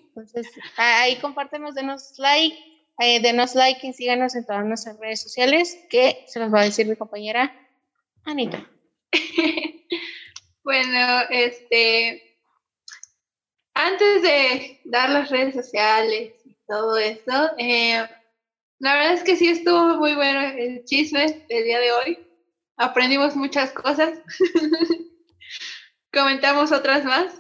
Speaker 3: Entonces, ahí compártenos, denos like, eh, denos like y síganos en todas nuestras redes sociales, que se los va a decir mi compañera Anita.
Speaker 1: bueno, este, antes de dar las redes sociales y todo eso, eh, la verdad es que sí estuvo muy bueno el chisme del día de hoy. Aprendimos muchas cosas. Comentamos otras más.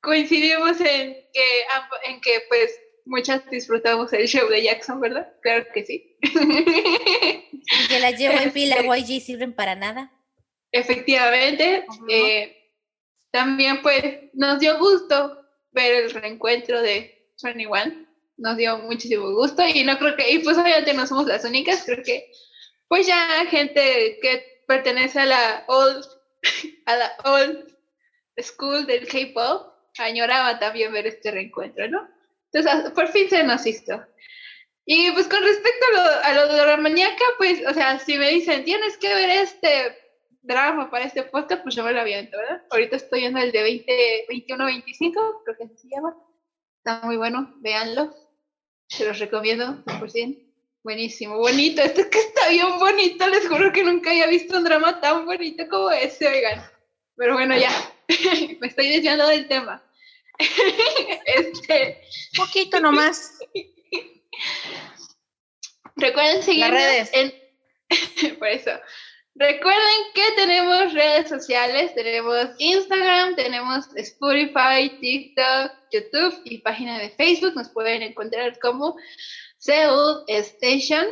Speaker 1: Coincidimos en que, en que pues muchas disfrutamos el show de Jackson, ¿verdad? Claro que sí.
Speaker 2: Y que las llevo en pila YG sirven para nada.
Speaker 1: Efectivamente. Eh, también pues nos dio gusto ver el reencuentro de 21 nos dio muchísimo gusto y no creo que, y pues obviamente no somos las únicas, creo que pues ya gente que pertenece a la old, a la old school del K-pop añoraba también ver este reencuentro, ¿no? Entonces, por fin se nos hizo. Y pues con respecto a lo, a lo de la maníaca, pues, o sea, si me dicen, tienes que ver este drama para este podcast, pues yo me lo aviento, ¿verdad? Ahorita estoy en el de 20, 21, 25, creo que así se llama. Está muy bueno, véanlo. Se los recomiendo, 100%. Buenísimo, bonito. Esto es que está bien bonito. Les juro que nunca había visto un drama tan bonito como ese, oigan. Pero bueno, ya. Me estoy desviando del tema. este.
Speaker 3: Poquito nomás.
Speaker 1: Recuerden seguirnos
Speaker 3: redes.
Speaker 1: en. Por eso. Recuerden que tenemos redes sociales, tenemos Instagram, tenemos Spotify, TikTok, YouTube y página de Facebook. Nos pueden encontrar como Seoul Station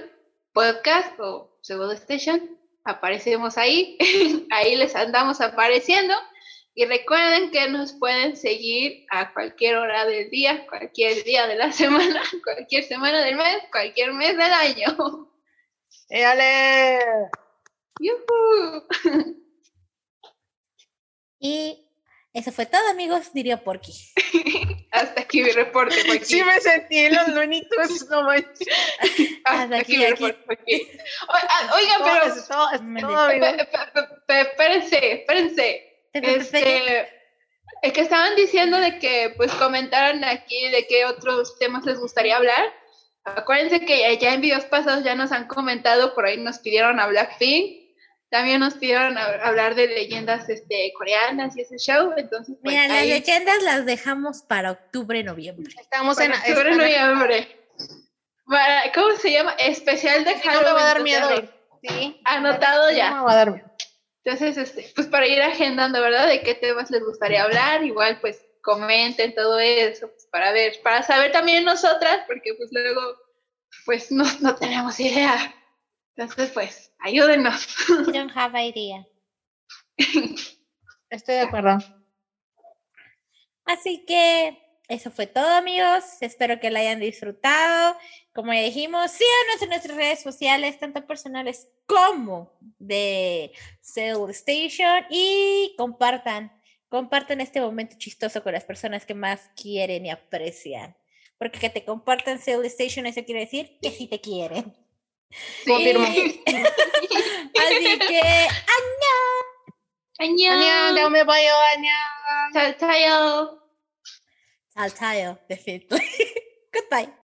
Speaker 1: Podcast o Seoul Station. Aparecemos ahí, ahí les andamos apareciendo. Y recuerden que nos pueden seguir a cualquier hora del día, cualquier día de la semana, cualquier semana del mes, cualquier mes del año.
Speaker 3: ¡Éale!
Speaker 2: Y eso fue todo, amigos, diría Porky.
Speaker 1: Hasta aquí mi reporte, Porky.
Speaker 3: Sí me sentí en los lunitos, no manches.
Speaker 1: Hasta aquí mi reporte, Porky. Oigan, pero... Espérense, espérense. Este, es que estaban diciendo de que pues comentaran aquí de qué otros temas les gustaría hablar. Acuérdense que ya en videos pasados ya nos han comentado, por ahí nos pidieron a Blackpink, también nos pidieron hablar de leyendas este, coreanas y ese show, entonces...
Speaker 2: Pues, Mira, las leyendas las dejamos para octubre, noviembre.
Speaker 1: Estamos en octubre, noviembre. ¿Cómo se llama? Especial de Halloween.
Speaker 3: No me va a dar miedo.
Speaker 1: Sí. Anotado ya.
Speaker 3: No me va a dar miedo.
Speaker 1: Entonces, este, pues para ir agendando, ¿verdad? De qué temas les gustaría hablar, igual pues comenten todo eso, pues, para ver, para saber también nosotras, porque pues luego, pues no, no tenemos idea. Entonces, pues, ayúdenos.
Speaker 2: I don't have idea.
Speaker 3: Estoy de acuerdo.
Speaker 2: Así que eso fue todo, amigos. Espero que la hayan disfrutado. Como ya dijimos, síganos en nuestras redes sociales, tanto personales como de Seoul Station, y compartan, compartan este momento chistoso con las personas que más quieren y aprecian. Porque que te compartan Seoul Station, eso quiere decir que sí te quieren.
Speaker 3: Confirmo. Y...
Speaker 2: Así que
Speaker 1: 안녕.
Speaker 3: 안녕. 안녕.
Speaker 2: 다음에 봐요. 안녕. 잘 차요. 잘 차요. Definitely. Goodbye.